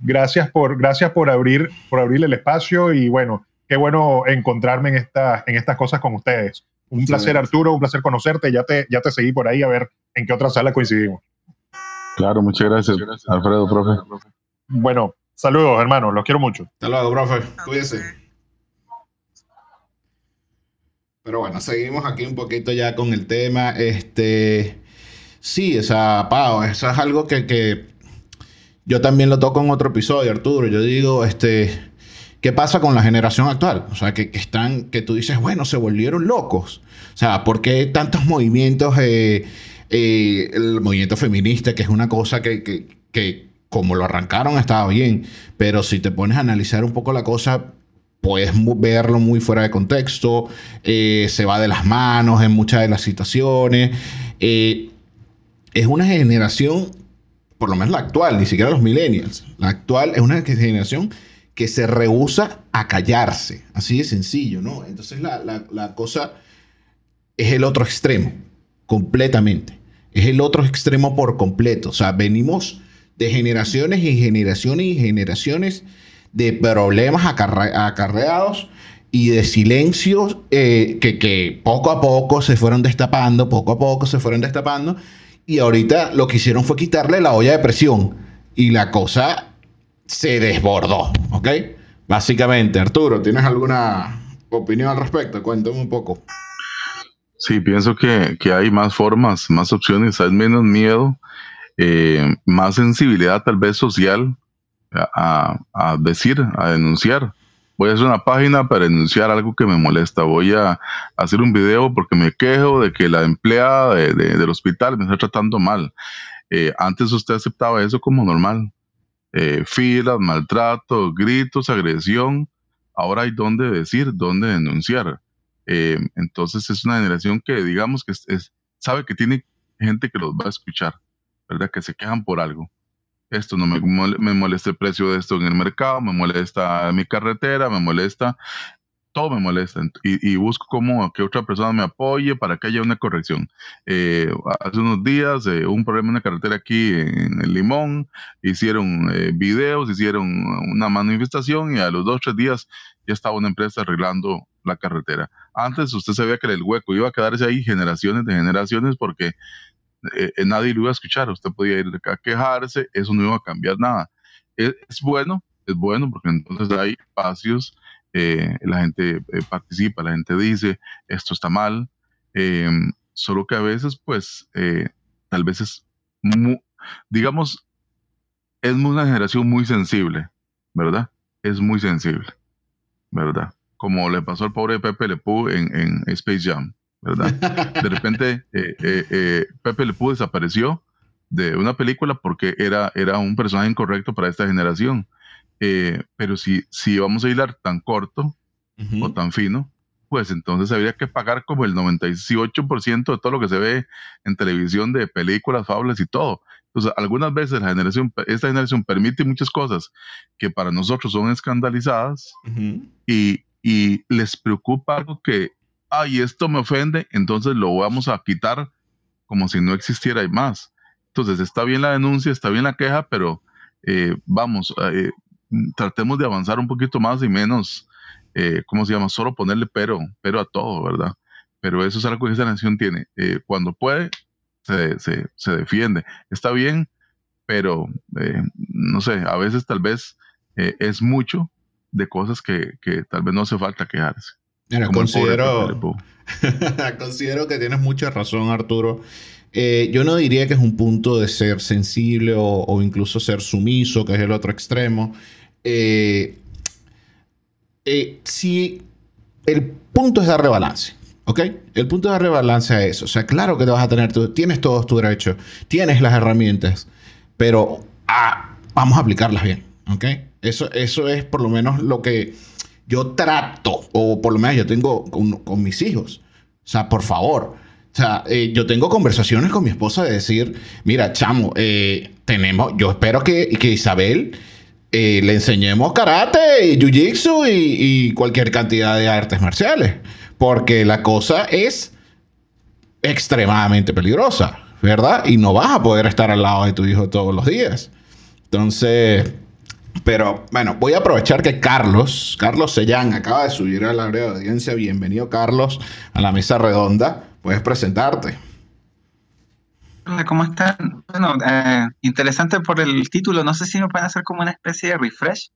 gracias por, gracias por abrir, por abrir el espacio y bueno, qué bueno encontrarme en, esta, en estas cosas con ustedes. Un placer, Arturo, un placer conocerte. Ya te, ya te seguí por ahí a ver en qué otra sala coincidimos. Claro, muchas gracias, Alfredo, profe. Bueno, saludos, hermano, los quiero mucho. Hasta luego, profe. Cuídese. Pero bueno, seguimos aquí un poquito ya con el tema. Este, sí, esa Pau, eso es algo que, que yo también lo toco en otro episodio, Arturo. Yo digo, este, ¿qué pasa con la generación actual? O sea, que, están, que tú dices, bueno, se volvieron locos. O sea, ¿por qué tantos movimientos? Eh, eh, el movimiento feminista, que es una cosa que, que, como lo arrancaron estaba bien, pero si te pones a analizar un poco la cosa, puedes verlo muy fuera de contexto, eh, se va de las manos en muchas de las situaciones. es una generación por lo menos la actual, ni siquiera los millennials, la actual es una generación que se rehúsa a callarse, así de sencillo, ¿no? Entonces la, cosa es el otro extremo, completamente. Es el otro extremo por completo. O sea, venimos de generaciones y generaciones y generaciones de problemas acarreados y de silencios eh, que, que poco a poco se fueron destapando, poco a poco se fueron destapando y ahorita lo que hicieron fue quitarle la olla de presión. Y la cosa se desbordó, ¿ok? Básicamente, Arturo, ¿tienes alguna opinión al respecto? Cuéntame un poco. Sí, pienso que, que hay más formas, más opciones, hay menos miedo, eh, más sensibilidad tal vez social a, a, decir, a denunciar. Voy a hacer una página para denunciar algo que me molesta. Voy a hacer un video porque me quejo de que la empleada de, de, del hospital me está tratando mal. Eh, antes usted aceptaba eso como normal. Eh, filas, maltrato, gritos, agresión. Ahora hay dónde decir, dónde denunciar. Eh, entonces es una generación que digamos que es, sabe que tiene gente que los va a escuchar, ¿verdad? Que se quejan por algo. Esto no me, me molesta el precio de esto en el mercado, me molesta mi carretera, me molesta, todo me molesta y, y busco como que otra persona me apoye para que haya una corrección. Eh, hace unos días eh, un problema en la carretera aquí en el Limón, hicieron eh, videos, hicieron una manifestación y a los dos o tres días ya estaba una empresa arreglando la carretera. Antes usted sabía que el hueco iba a quedarse ahí generaciones de generaciones porque eh, nadie lo iba a escuchar. Usted podía ir a quejarse, eso no iba a cambiar nada. Es, bueno, es bueno porque entonces hay espacios, eh, la gente eh, participa, la gente dice, esto está mal, solo que a veces pues tal vez es, digamos, es una generación muy sensible, ¿verdad? Es muy sensible, ¿verdad? como le pasó al pobre Pepe Le Pew en, en Space Jam, ¿verdad? De repente eh, eh, eh, Pepe Le Pew desapareció de una película porque era, era un personaje incorrecto para esta generación. pero si, si vamos a hilar tan corto uh -huh. o tan fino, pues entonces habría que pagar como el 98% de todo lo que se ve en televisión de películas, fábulas y todo. Entonces, algunas veces la generación, esta generación permite muchas cosas que para nosotros son escandalizadas uh -huh. y, y les preocupa algo que, ay, esto me ofende, entonces lo vamos a quitar como si no existiera y más. Entonces, está bien la denuncia, está bien la queja, pero eh, vamos, eh, tratemos de avanzar un poquito más y menos, eh, ¿cómo se llama? Solo ponerle pero, pero a todo, ¿verdad? Pero eso es algo que esa nación tiene. Eh, cuando puede, se, se, se, defiende. Está bien, pero eh, no sé, a veces tal vez es mucho de cosas que, que, tal vez no hace falta quejarse. Mira, considero, considero que tienes mucha razón, Arturo. Eh, yo no diría que es un punto de ser sensible o, o, incluso ser sumiso, que es el otro extremo. Eh, eh, si el punto es darle balance, ¿ok? El punto de darle balance a eso. O sea, claro que te vas a tener, tú, tienes todos tus derechos, tienes las herramientas, pero ah, vamos a aplicarlas bien, ¿ok? Eso, eso es por lo menos lo que yo trato, o por lo menos yo tengo con, mis hijos. O sea, por favor. O sea, eh, yo tengo conversaciones con mi esposa de decir, mira, chamo, eh, tenemos, yo espero que, que Isabel eh, le enseñemos karate, jiu-jitsu y, y, cualquier cantidad de artes marciales. Porque la cosa es extremadamente peligrosa, ¿verdad? Y no vas a poder estar al lado de tu hijo todos los días. Entonces, pero bueno, voy a aprovechar que Carlos, Carlos Sellán, acaba de subir a la área de audiencia. Bienvenido, Carlos, a la mesa redonda. Puedes presentarte. Hola, ¿cómo están? Bueno, eh, interesante por el título. No sé si me pueden hacer como una especie de refresh,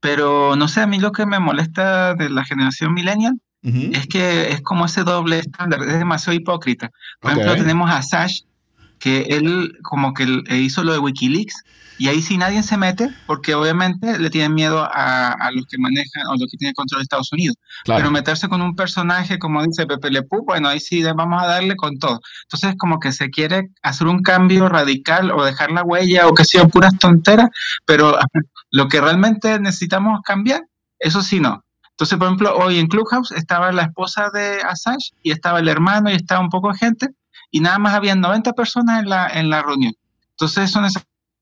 pero no sé, a mí lo que me molesta de la generación millennial uh -huh. es que es como ese doble estándar, es demasiado hipócrita. Por okay. ejemplo, tenemos a Sash, que él como que él hizo lo de Wikileaks, y ahí sí nadie se mete, porque obviamente le tienen miedo a, a los que manejan o los que tienen control de Estados Unidos. Claro. Pero meterse con un personaje, como dice Pepe Le Pew, bueno, ahí sí vamos a darle con todo. Entonces, como que se quiere hacer un cambio radical o dejar la huella o que sea puras tonteras, pero lo que realmente necesitamos cambiar, eso sí no. Entonces, por ejemplo, hoy en Clubhouse estaba la esposa de Assange y estaba el hermano y estaba un poco de gente y nada más habían 90 personas en la, en la reunión. Entonces, son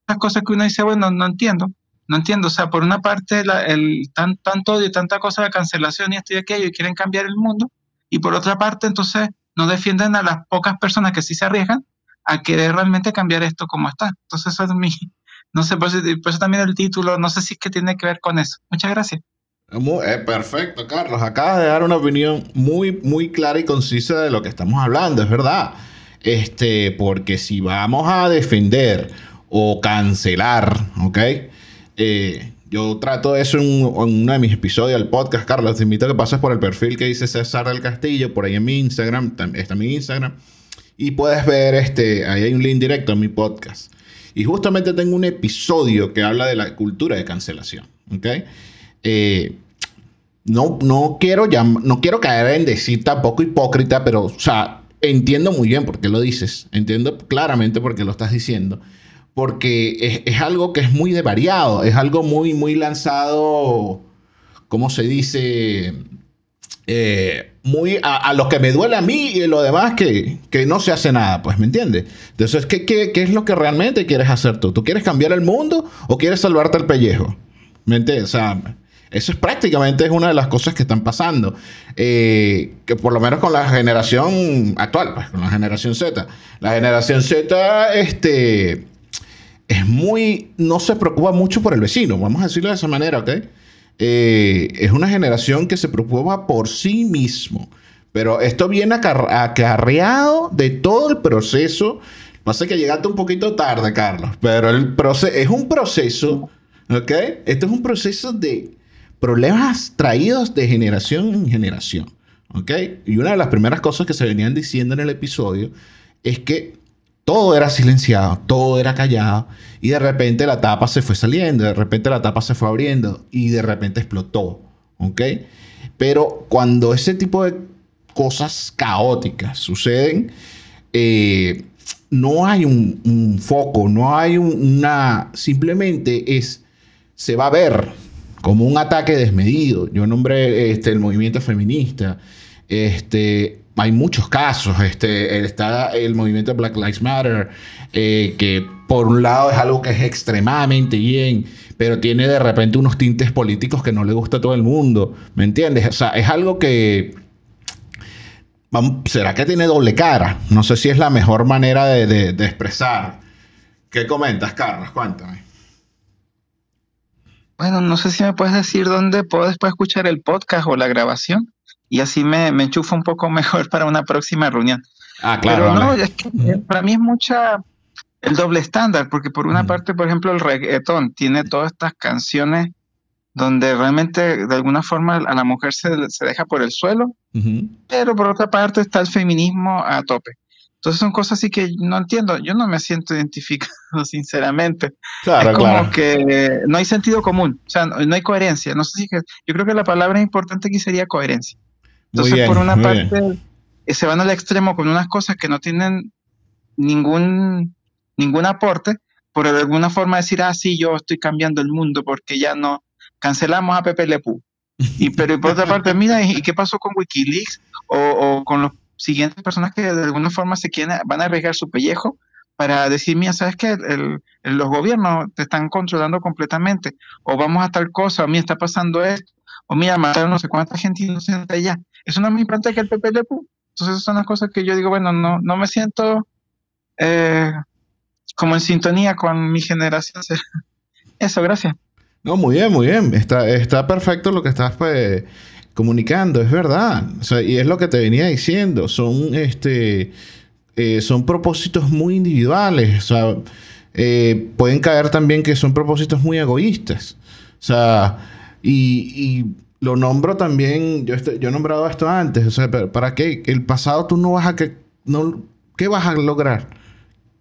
esas cosas que uno dice, bueno, no entiendo, no entiendo, o sea, por una parte la, el tan, tanto odio, tanta cosa de cancelación y esto y aquello y quieren cambiar el mundo, y por otra parte entonces no defienden a las pocas personas que sí se arriesgan a querer realmente cambiar esto como está. Entonces eso es mi, no sé, por eso, por eso también el título, no sé si es que tiene que ver con eso. Muchas gracias. Eh, perfecto, Carlos. Acabas de dar una opinión muy, muy clara y concisa de lo que estamos hablando, es verdad. Este, porque si vamos a defender o cancelar, ¿ok? Eh, yo trato eso en, uno de mis episodios del podcast, Carlos. Te invito a que pases por el perfil que dice César del Castillo, por ahí en mi Instagram, está mi Instagram. Y puedes ver, este, ahí hay un link directo a mi podcast. Y justamente tengo un episodio que habla de la cultura de cancelación. ¿Ok? Eh, no, no, quiero no quiero caer en decir tampoco hipócrita, pero, o sea, entiendo muy bien por qué lo dices. Entiendo claramente por qué lo estás diciendo. Porque es, algo que es muy de variado, es algo muy, muy lanzado, ¿cómo se dice? Eh, muy a, lo que me duele a mí y lo demás que, que no se hace nada, pues, ¿me entiendes? Entonces, ¿qué, ¿qué, qué, es lo que realmente quieres hacer tú? ¿Tú quieres cambiar el mundo o quieres salvarte el pellejo? ¿Me entiendes? O sea, eso es prácticamente es una de las cosas que están pasando. Eh, que por lo menos con la generación actual, pues, con la generación Z. La generación Z, este, es muy, no se preocupa mucho por el vecino, vamos a decirlo de esa manera, ¿ok? Eh, es una generación que se preocupa por sí mismo. Pero esto viene acarreado de todo el proceso. Pasa que llegaste un poquito tarde, Carlos, pero el es un proceso, ¿ok? Esto es un proceso de problemas traídos de generación en generación, ¿ok? Y una de las primeras cosas que se venían diciendo en el episodio es que todo era silenciado, todo era callado y de repente la tapa se fue saliendo, de repente la tapa se fue abriendo y de repente explotó, ¿ok? Pero cuando ese tipo de cosas caóticas suceden, eh, no hay un, foco, no hay una, simplemente es, se va a ver como un ataque desmedido. Yo nombré este, el movimiento feminista, este, hay muchos casos. Este, está el movimiento Black Lives Matter, eh, que por un lado es algo que es extremadamente bien, pero tiene de repente unos tintes políticos que no le gusta a todo el mundo. ¿Me entiendes? O sea, es algo que... ¿Será que tiene doble cara? No sé si es la mejor manera de, de expresar. ¿Qué comentas, Carlos? Cuéntame. Bueno, no sé si me puedes decir dónde puedo después escuchar el podcast o la grabación y así me, me enchufo un poco mejor para una próxima reunión. Ah, claro. Pero no, es que para mí es mucha el doble estándar, porque por una parte, por ejemplo, el reggaetón tiene todas estas canciones donde realmente de alguna forma a la mujer se, se deja por el suelo, pero por otra parte está el feminismo a tope. Entonces son cosas así que no entiendo, yo no me siento identificado, sinceramente. Claro, es como que no hay sentido común, o sea, no, hay coherencia. No sé si yo creo que la palabra importante aquí sería coherencia. Entonces, por una parte, eh, se van al extremo con unas cosas que no tienen ningún, ningún aporte, por alguna forma decir, ah, sí, yo estoy cambiando el mundo porque ya no cancelamos a Pepe Le Y, pero por otra parte, mira, ¿y qué pasó con Wikileaks o, o con los siguientes personas que de alguna forma se quieren, van a arriesgar su pellejo para decir, mira, ¿sabes qué? los gobiernos te están controlando completamente, o vamos a tal cosa, o mira, está pasando esto, o mira, mataron no sé cuánta gente inocente allá. Es más importante que el PPLP. Entonces, esas son las cosas que yo digo, bueno, no, no me siento eh, como en sintonía con mi generación. Eso, gracias. No, muy bien, muy bien. Está, está perfecto lo que estás pues, comunicando, es verdad. Y es lo que te venía diciendo. Son, este, eh, son propósitos muy individuales. O sea, eh, pueden caer también que son propósitos muy egoístas. O sea, y, lo nombro también, yo, he nombrado esto antes. ¿para qué? El pasado tú no vas a que... No, ¿Qué vas a lograr?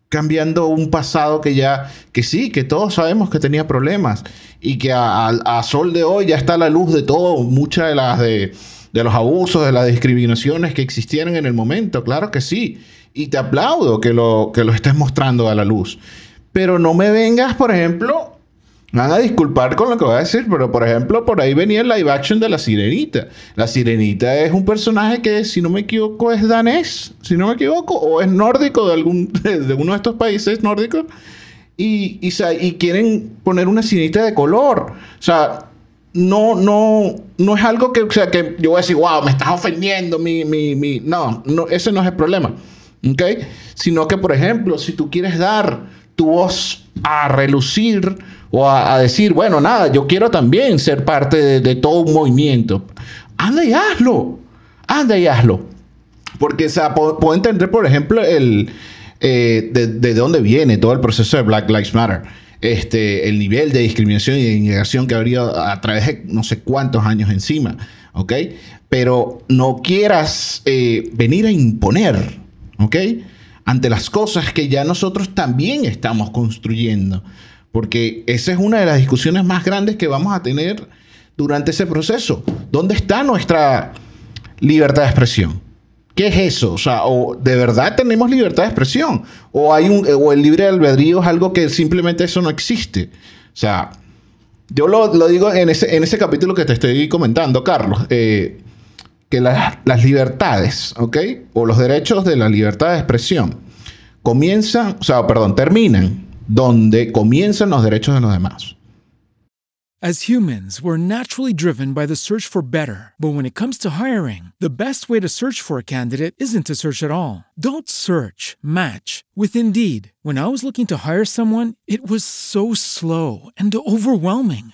cambiando un pasado que ya, que sí, que todos sabemos que tenía problemas y que a, sol de hoy ya está a la luz de todo, muchas de las de, de, los abusos, de las discriminaciones que existieron en el momento, claro que sí. Y te aplaudo que lo, que lo estés mostrando a la luz. Pero no me vengas, por ejemplo, van a disculpar con lo que voy a decir, pero por ejemplo, por ahí venía el live action de la Sirenita. La Sirenita es un personaje que, si no me equivoco, es danés, si no me equivoco, o es nórdico de algún de uno de estos países nórdicos. Y, y, quieren poner una sirenita de color. O sea, no, no, no es algo que, o sea, que yo voy a decir, wow, me estás ofendiendo, mi, mi, mi. No, no, ese no es el problema. ¿Ok? Sino que, por ejemplo, si tú quieres dar tu voz a relucir o a, decir, bueno, nada, yo quiero también ser parte de, todo un movimiento. Anda y hazlo, anda y hazlo. Porque o sea, puedo, entender, por ejemplo, el, eh, de, dónde viene todo el proceso de Black Lives Matter. este, el nivel de discriminación y de inmigración que habría a través de no sé cuántos años encima, ¿ok? Pero no quieras eh, venir a imponer, ¿ok? Ante las cosas que ya nosotros también estamos construyendo, porque esa es una de las discusiones más grandes que vamos a tener durante ese proceso. ¿Dónde está nuestra libertad de expresión? ¿Qué es eso? O sea, o de verdad tenemos libertad de expresión, o hay un, o el libre albedrío es algo que simplemente eso no existe. O sea, yo lo, digo en ese, en ese capítulo que te estoy comentando, Carlos, eh, que las libertades, ¿ok? O los derechos de la libertad de expresión comienzan, o sea, perdón, terminan donde comienzan los derechos de los demás. As humans, we're naturally driven by the search for better. But when it comes to hiring, the best way to search for a candidate isn't to search at all. Don't search, match with Indeed. When I was looking to hire someone, it was so slow and overwhelming.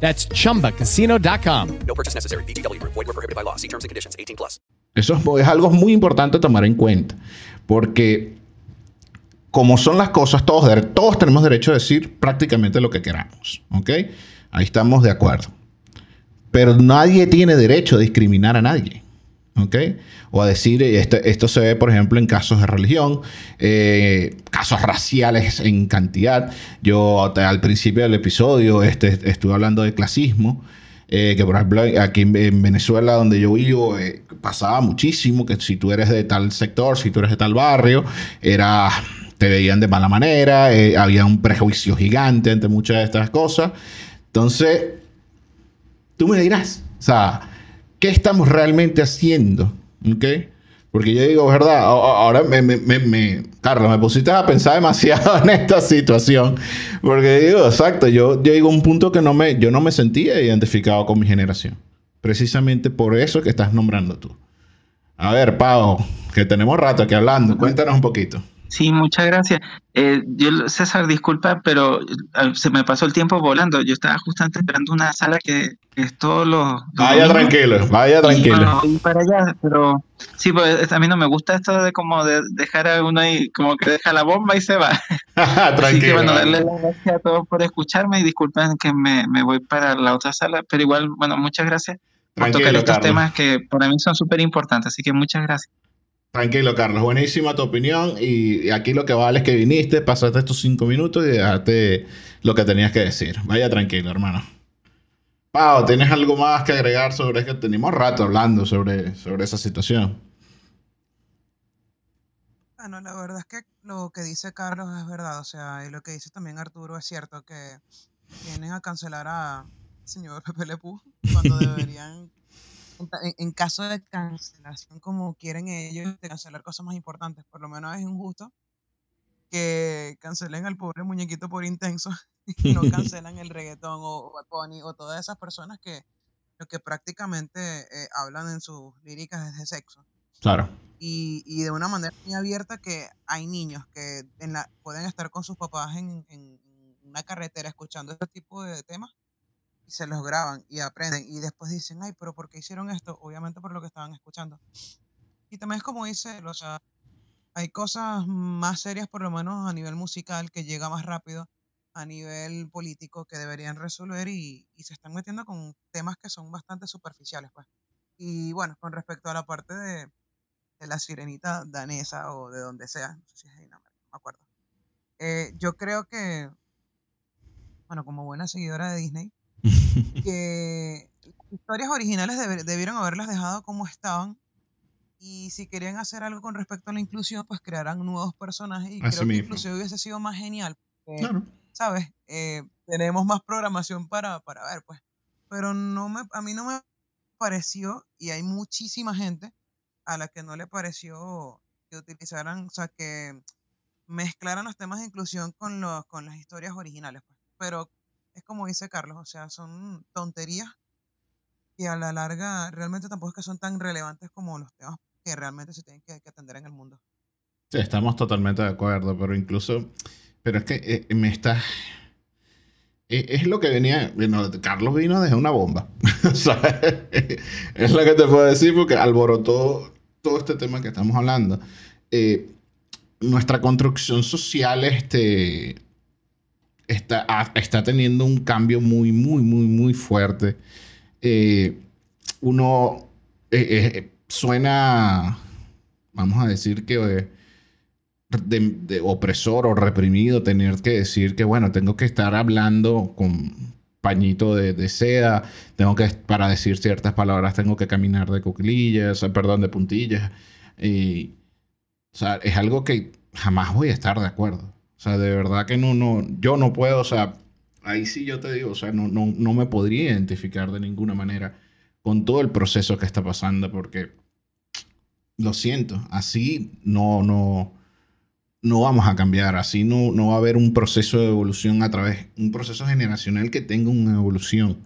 That's chumbacasino.com. No purchase necessary. BGW. Void were prohibited by law. See terms and conditions 18 plus. Eso es algo muy importante tomar en cuenta. Porque como son las cosas, todos, todos tenemos derecho a decir prácticamente lo que queramos. ¿Ok? Ahí estamos de acuerdo. Pero nadie tiene derecho a discriminar a nadie. ¿Ok? O a decir, esto, esto se ve, por ejemplo, en casos de religión, eh, casos raciales en cantidad. Yo al principio del episodio este, estuve hablando de clasismo, eh, que por ejemplo aquí en, Venezuela, donde yo vivo, eh, pasaba muchísimo que si tú eres de tal sector, si tú eres de tal barrio, era te veían de mala manera, había un prejuicio gigante entre muchas de estas cosas. Entonces, tú me dirás, o sea, ¿qué estamos realmente haciendo? ¿Ok? Porque yo digo, ¿verdad? Ahora me, me, me, Carlos, me pusiste a pensar demasiado en esta situación. Porque digo, exacto, yo, yo digo un punto que no me, yo no me sentía identificado con mi generación. Precisamente por eso que estás nombrando tú. A ver, Pau, que tenemos rato aquí hablando, cuéntanos un poquito. Sí, muchas gracias. Eh, yo, César, disculpa, pero se me pasó el tiempo volando. Yo estaba justamente esperando una sala que, es todos los... Vaya tranquilo, vaya tranquilo. Y, para allá, pero sí, pues a mí no me gusta esto de como de dejar a uno ahí, como que deja la bomba y se va. tranquilo. Así que bueno, darle las gracias a todos por escucharme y disculpen que me, me voy para la otra sala, pero igual, bueno, muchas gracias por tocar estos temas que para mí son súper importantes, así que muchas gracias. Tranquilo, Carlos. Buenísima tu opinión. Y aquí lo que vale es que viniste, pasaste estos cinco minutos y dejaste lo que tenías que decir. Vaya tranquilo, hermano. Pau, ¿tienes algo más que agregar sobre que tenemos rato hablando sobre, sobre esa situación? Bueno, la verdad es que lo que dice Carlos es verdad. O sea, y lo que dice también Arturo es cierto que vienen a cancelar a señor Pepe Lepú cuando deberían en, caso de cancelación, como quieren ellos, de cancelar cosas más importantes, por lo menos es injusto que cancelen al pobre muñequito por intenso y no cancelan el reggaetón o Bunny o todas esas personas que lo que prácticamente eh, hablan en sus líricas es de sexo. Claro. Y, y, de una manera muy abierta que hay niños que en la, pueden estar con sus papás en, en una carretera escuchando este tipo de temas y se los graban y aprenden y después dicen, ay, pero ¿por qué hicieron esto? Obviamente por lo que estaban escuchando. Y también es como dice, o sea, hay cosas más serias por lo menos a nivel musical que llega más rápido a nivel político que deberían resolver y, y se están metiendo con temas que son bastante superficiales, pues. Y bueno, con respecto a la parte de, de la sirenita danesa o de donde sea, no sé si es Dinamarca, no me acuerdo. Eh, yo creo que, bueno, como buena seguidora de Disney, que las historias originales debe- debieron haberlas dejado como estaban. Y si querían hacer algo con respecto a la inclusión, pues crearán nuevos personajes. Y Así creo que inclusive hubiese sido más genial. porque, Claro. ¿Sabes? Eh, tenemos más programación para, para ver, pues. Pero no me, a mí no me pareció, y hay muchísima gente a la que no le pareció que utilizaran, o sea, que mezclaran los temas de inclusión con, los, con las historias originales. Pues. Pero es como dice Carlos, o sea, son tonterías que a la larga realmente tampoco es que son tan relevantes como los temas que realmente se tienen que, atender en el mundo. Sí, estamos totalmente de acuerdo, pero incluso, pero es que eh, me está, eh, es lo que venía, bueno, Carlos vino desde una bomba, es lo que te puedo decir porque alborotó todo este tema que estamos hablando. Eh, nuestra construcción social este, está, está teniendo un cambio muy, muy, muy, muy fuerte. Eh, uno eh, eh, suena, vamos a decir que de, opresor o reprimido tener que decir que, bueno, tengo que estar hablando con pañito de, seda, tengo que, para decir ciertas palabras, tengo que caminar de cuclillas, perdón, de puntillas. Y, o sea, es algo que jamás voy a estar de acuerdo. O sea, de verdad que no, no, yo no puedo, o sea, ahí sí yo te digo, o sea, no, no, no me podría identificar de ninguna manera con todo el proceso que está pasando, porque lo siento, así no, no, no vamos a cambiar, así no, no va a haber un proceso de evolución a través, un proceso generacional que tenga una evolución,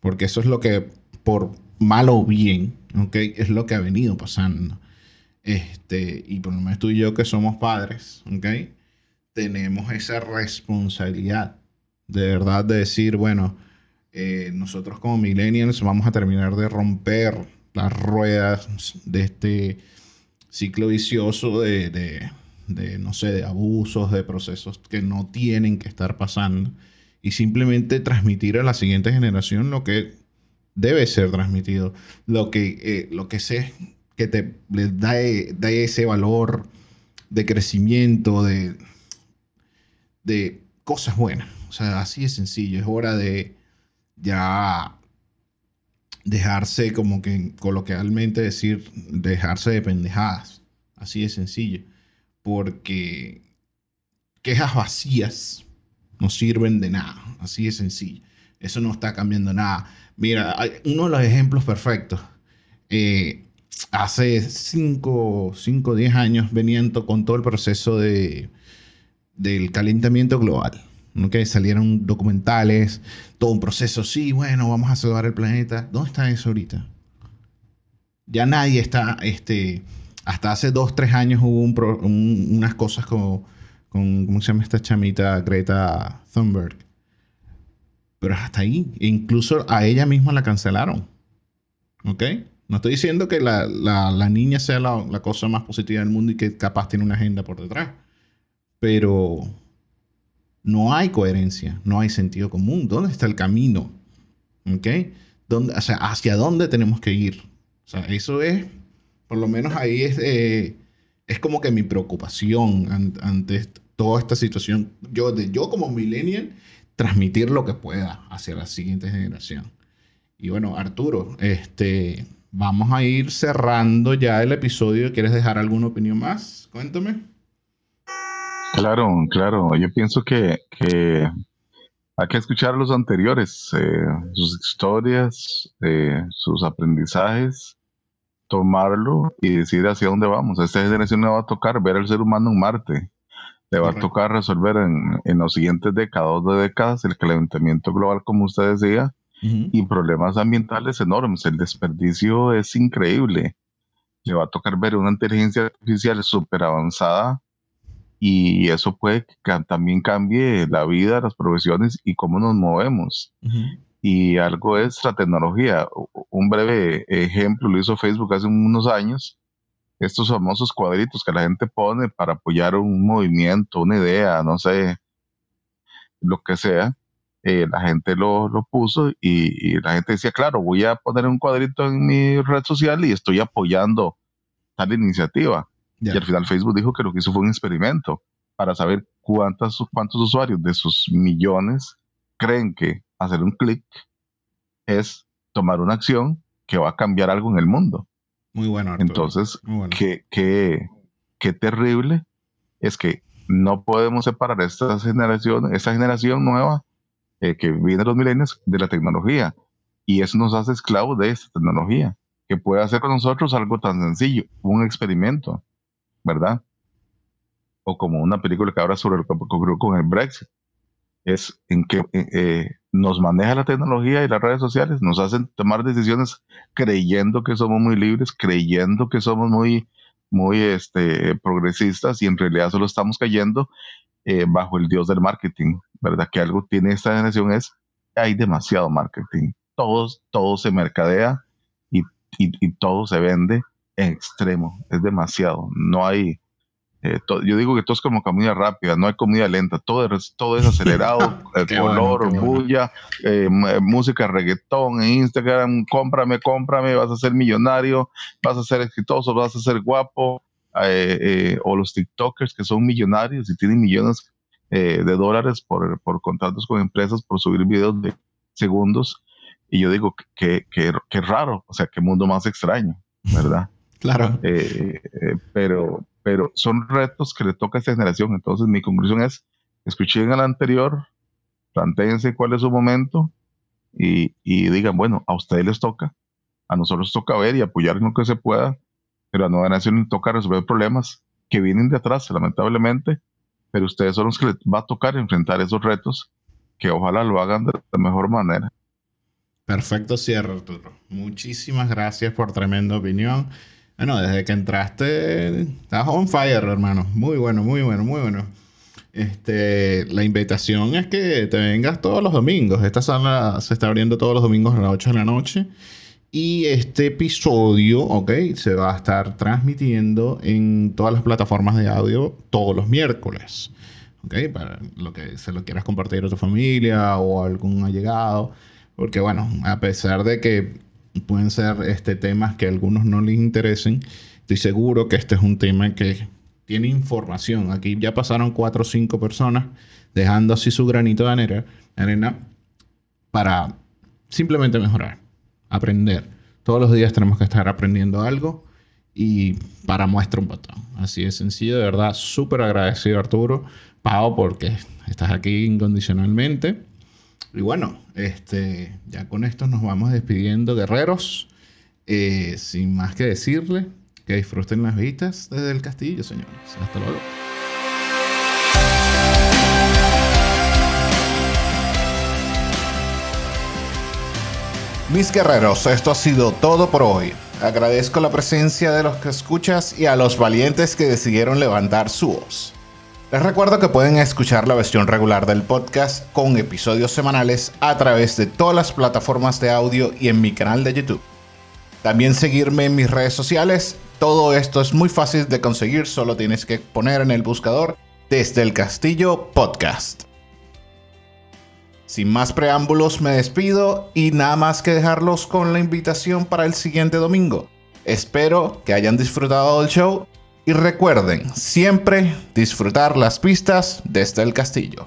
porque eso es lo que, por mal o bien, ¿ok? Es lo que ha venido pasando. Este, y por lo menos tú y yo que somos padres, ¿ok? Tenemos esa responsabilidad de verdad de decir, bueno, eh, nosotros como millennials vamos a terminar de romper las ruedas de este ciclo vicioso de, de- no sé, de abusos, de procesos que no tienen que estar pasando y simplemente transmitir a la siguiente generación lo que debe ser transmitido, lo que, eh, lo que sé que te les da, e- da ese valor de crecimiento, de, de cosas buenas. O sea, así de sencillo. Es hora de ya dejarse, como que coloquialmente decir, dejarse de pendejadas. Así de sencillo. Porque quejas vacías no sirven de nada. Así de sencillo. Eso no está cambiando nada. Mira, uno de los ejemplos perfectos. Eh, hace 5 o 10 años venían to- con todo el proceso de, del calentamiento global. salieron documentales, todo un proceso. Sí, bueno, vamos a salvar el planeta. ¿Dónde está eso ahorita? Ya nadie está, este, hasta hace dos, tres años hubo unas cosas como, con, ¿cómo se llama esta chamita? Greta Thunberg. Pero hasta ahí, incluso a ella misma la cancelaron. ¿Ok? No estoy diciendo que la, niña sea la cosa más positiva del mundo y que capaz tiene una agenda por detrás. Pero no hay coherencia, no hay sentido común. ¿Dónde está el camino? ¿Ok? ¿Dónde, o ¿hacia dónde tenemos que ir? O sea, eso es, por lo menos ahí es, eh, es como que mi preocupación an- ante toda esta situación. Yo, de, yo como millennial, transmitir lo que pueda hacia la siguiente generación. Y bueno, Arturo, este, vamos a ir cerrando ya el episodio. ¿Quieres dejar alguna opinión más? Cuéntame. Claro, claro. Yo pienso que, que hay que escuchar los anteriores, eh, sus historias, eh, sus aprendizajes, tomarlo y decir hacia dónde vamos. A esta generación le va a tocar ver al ser humano en Marte. Le va a tocar resolver en, en los siguientes décadas, dos décadas, el calentamiento global, como usted decía, y problemas ambientales enormes. El desperdicio es increíble. Le va a tocar ver una inteligencia artificial súper avanzada y eso puede que también cambie la vida, las profesiones y cómo nos movemos. Y algo es la tecnología. Un breve ejemplo lo hizo Facebook hace unos años. Estos famosos cuadritos que la gente pone para apoyar un movimiento, una idea, no sé, lo que sea. eh, la gente lo, lo puso y, y, la gente decía, claro, voy a poner un cuadrito en mi red social y estoy apoyando tal iniciativa. Y al final Facebook dijo que lo que hizo fue un experimento para saber cuántas, cuántos usuarios de sus millones creen que hacer un clic es tomar una acción que va a cambiar algo en el mundo. Muy bueno. Entonces, Qué, qué, qué, terrible es que no podemos separar esta generación, esta generación nueva eh, que viene de los milenios de la tecnología. Y eso nos hace esclavos de esta tecnología, que puede hacer con nosotros algo tan sencillo, un experimento, ¿verdad? O como una película que habla sobre lo que ocurrió con el Brexit. Es en que eh, eh, nos maneja la tecnología y las redes sociales, nos hacen tomar decisiones creyendo que somos muy libres, creyendo que somos muy, muy este, progresistas y en realidad solo estamos cayendo eh, bajo el dios del marketing, ¿verdad? Que algo tiene esta generación es, hay demasiado marketing, todo, todo se mercadea y, y todo se vende en extremo, es demasiado, no hay eh, yo digo que todo es como comida rápida, no hay comida lenta, todo es, todo es acelerado, el color, bulla, eh, eh, música, reggaetón, Instagram, cómprame, cómprame, vas a ser millonario, vas a ser exitoso, vas a ser guapo, o los TikTokers que son millonarios y tienen millones de dólares por, por contratos con empresas por subir videos de segundos. Y yo digo que, que, que raro, o sea, qué mundo más extraño, ¿verdad? Claro. pero, pero son retos que le toca a esta generación. Entonces, mi conclusión es: escuchen al anterior, planteense cuál es su momento y, y, digan, bueno, a ustedes les toca, a nosotros toca ver y apoyar en lo que se pueda, pero a Nueva Nación les toca resolver problemas que vienen de atrás, lamentablemente, pero ustedes son los que les va a tocar enfrentar esos retos, que ojalá lo hagan de la mejor manera. Perfecto cierre, Arturo. Muchísimas gracias por tremenda opinión. Bueno, desde que entraste, estás on fire, hermano. Muy bueno, muy bueno, muy bueno. Este, la invitación es que te vengas todos los domingos. Esta sala se está abriendo todos los domingos a las 8 de la noche. Y este episodio, ok, se va a estar transmitiendo en todas las plataformas de audio todos los miércoles. Ok, para lo que se lo quieras compartir a tu familia o a algún allegado. Porque bueno, a pesar de que pueden ser este, temas que a algunos no les interesen. Estoy seguro que este es un tema que tiene información. Aquí ya pasaron cuatro o cinco personas dejando así su granito de arena, para simplemente mejorar, aprender. Todos los días tenemos que estar aprendiendo algo y para muestra un botón. Así de sencillo, de verdad, súper agradecido Arturo, Pau, porque estás aquí incondicionalmente. Y bueno, este, ya con esto nos vamos despidiendo, guerreros. Eh, sin más que decirle, que disfruten las vistas desde el castillo, señores. Hasta luego. Mis guerreros, esto ha sido todo por hoy. Agradezco la presencia de los que escuchas y a los valientes que decidieron levantar su voz. Les recuerdo que pueden escuchar la versión regular del podcast con episodios semanales a través de todas las plataformas de audio y en mi canal de YouTube. También seguirme en mis redes sociales. Todo esto es muy fácil de conseguir, solo tienes que poner en el buscador desde el castillo podcast. Sin más preámbulos me despido y nada más que dejarlos con la invitación para el siguiente domingo. Espero que hayan disfrutado del show y recuerden siempre disfrutar las pistas desde el castillo.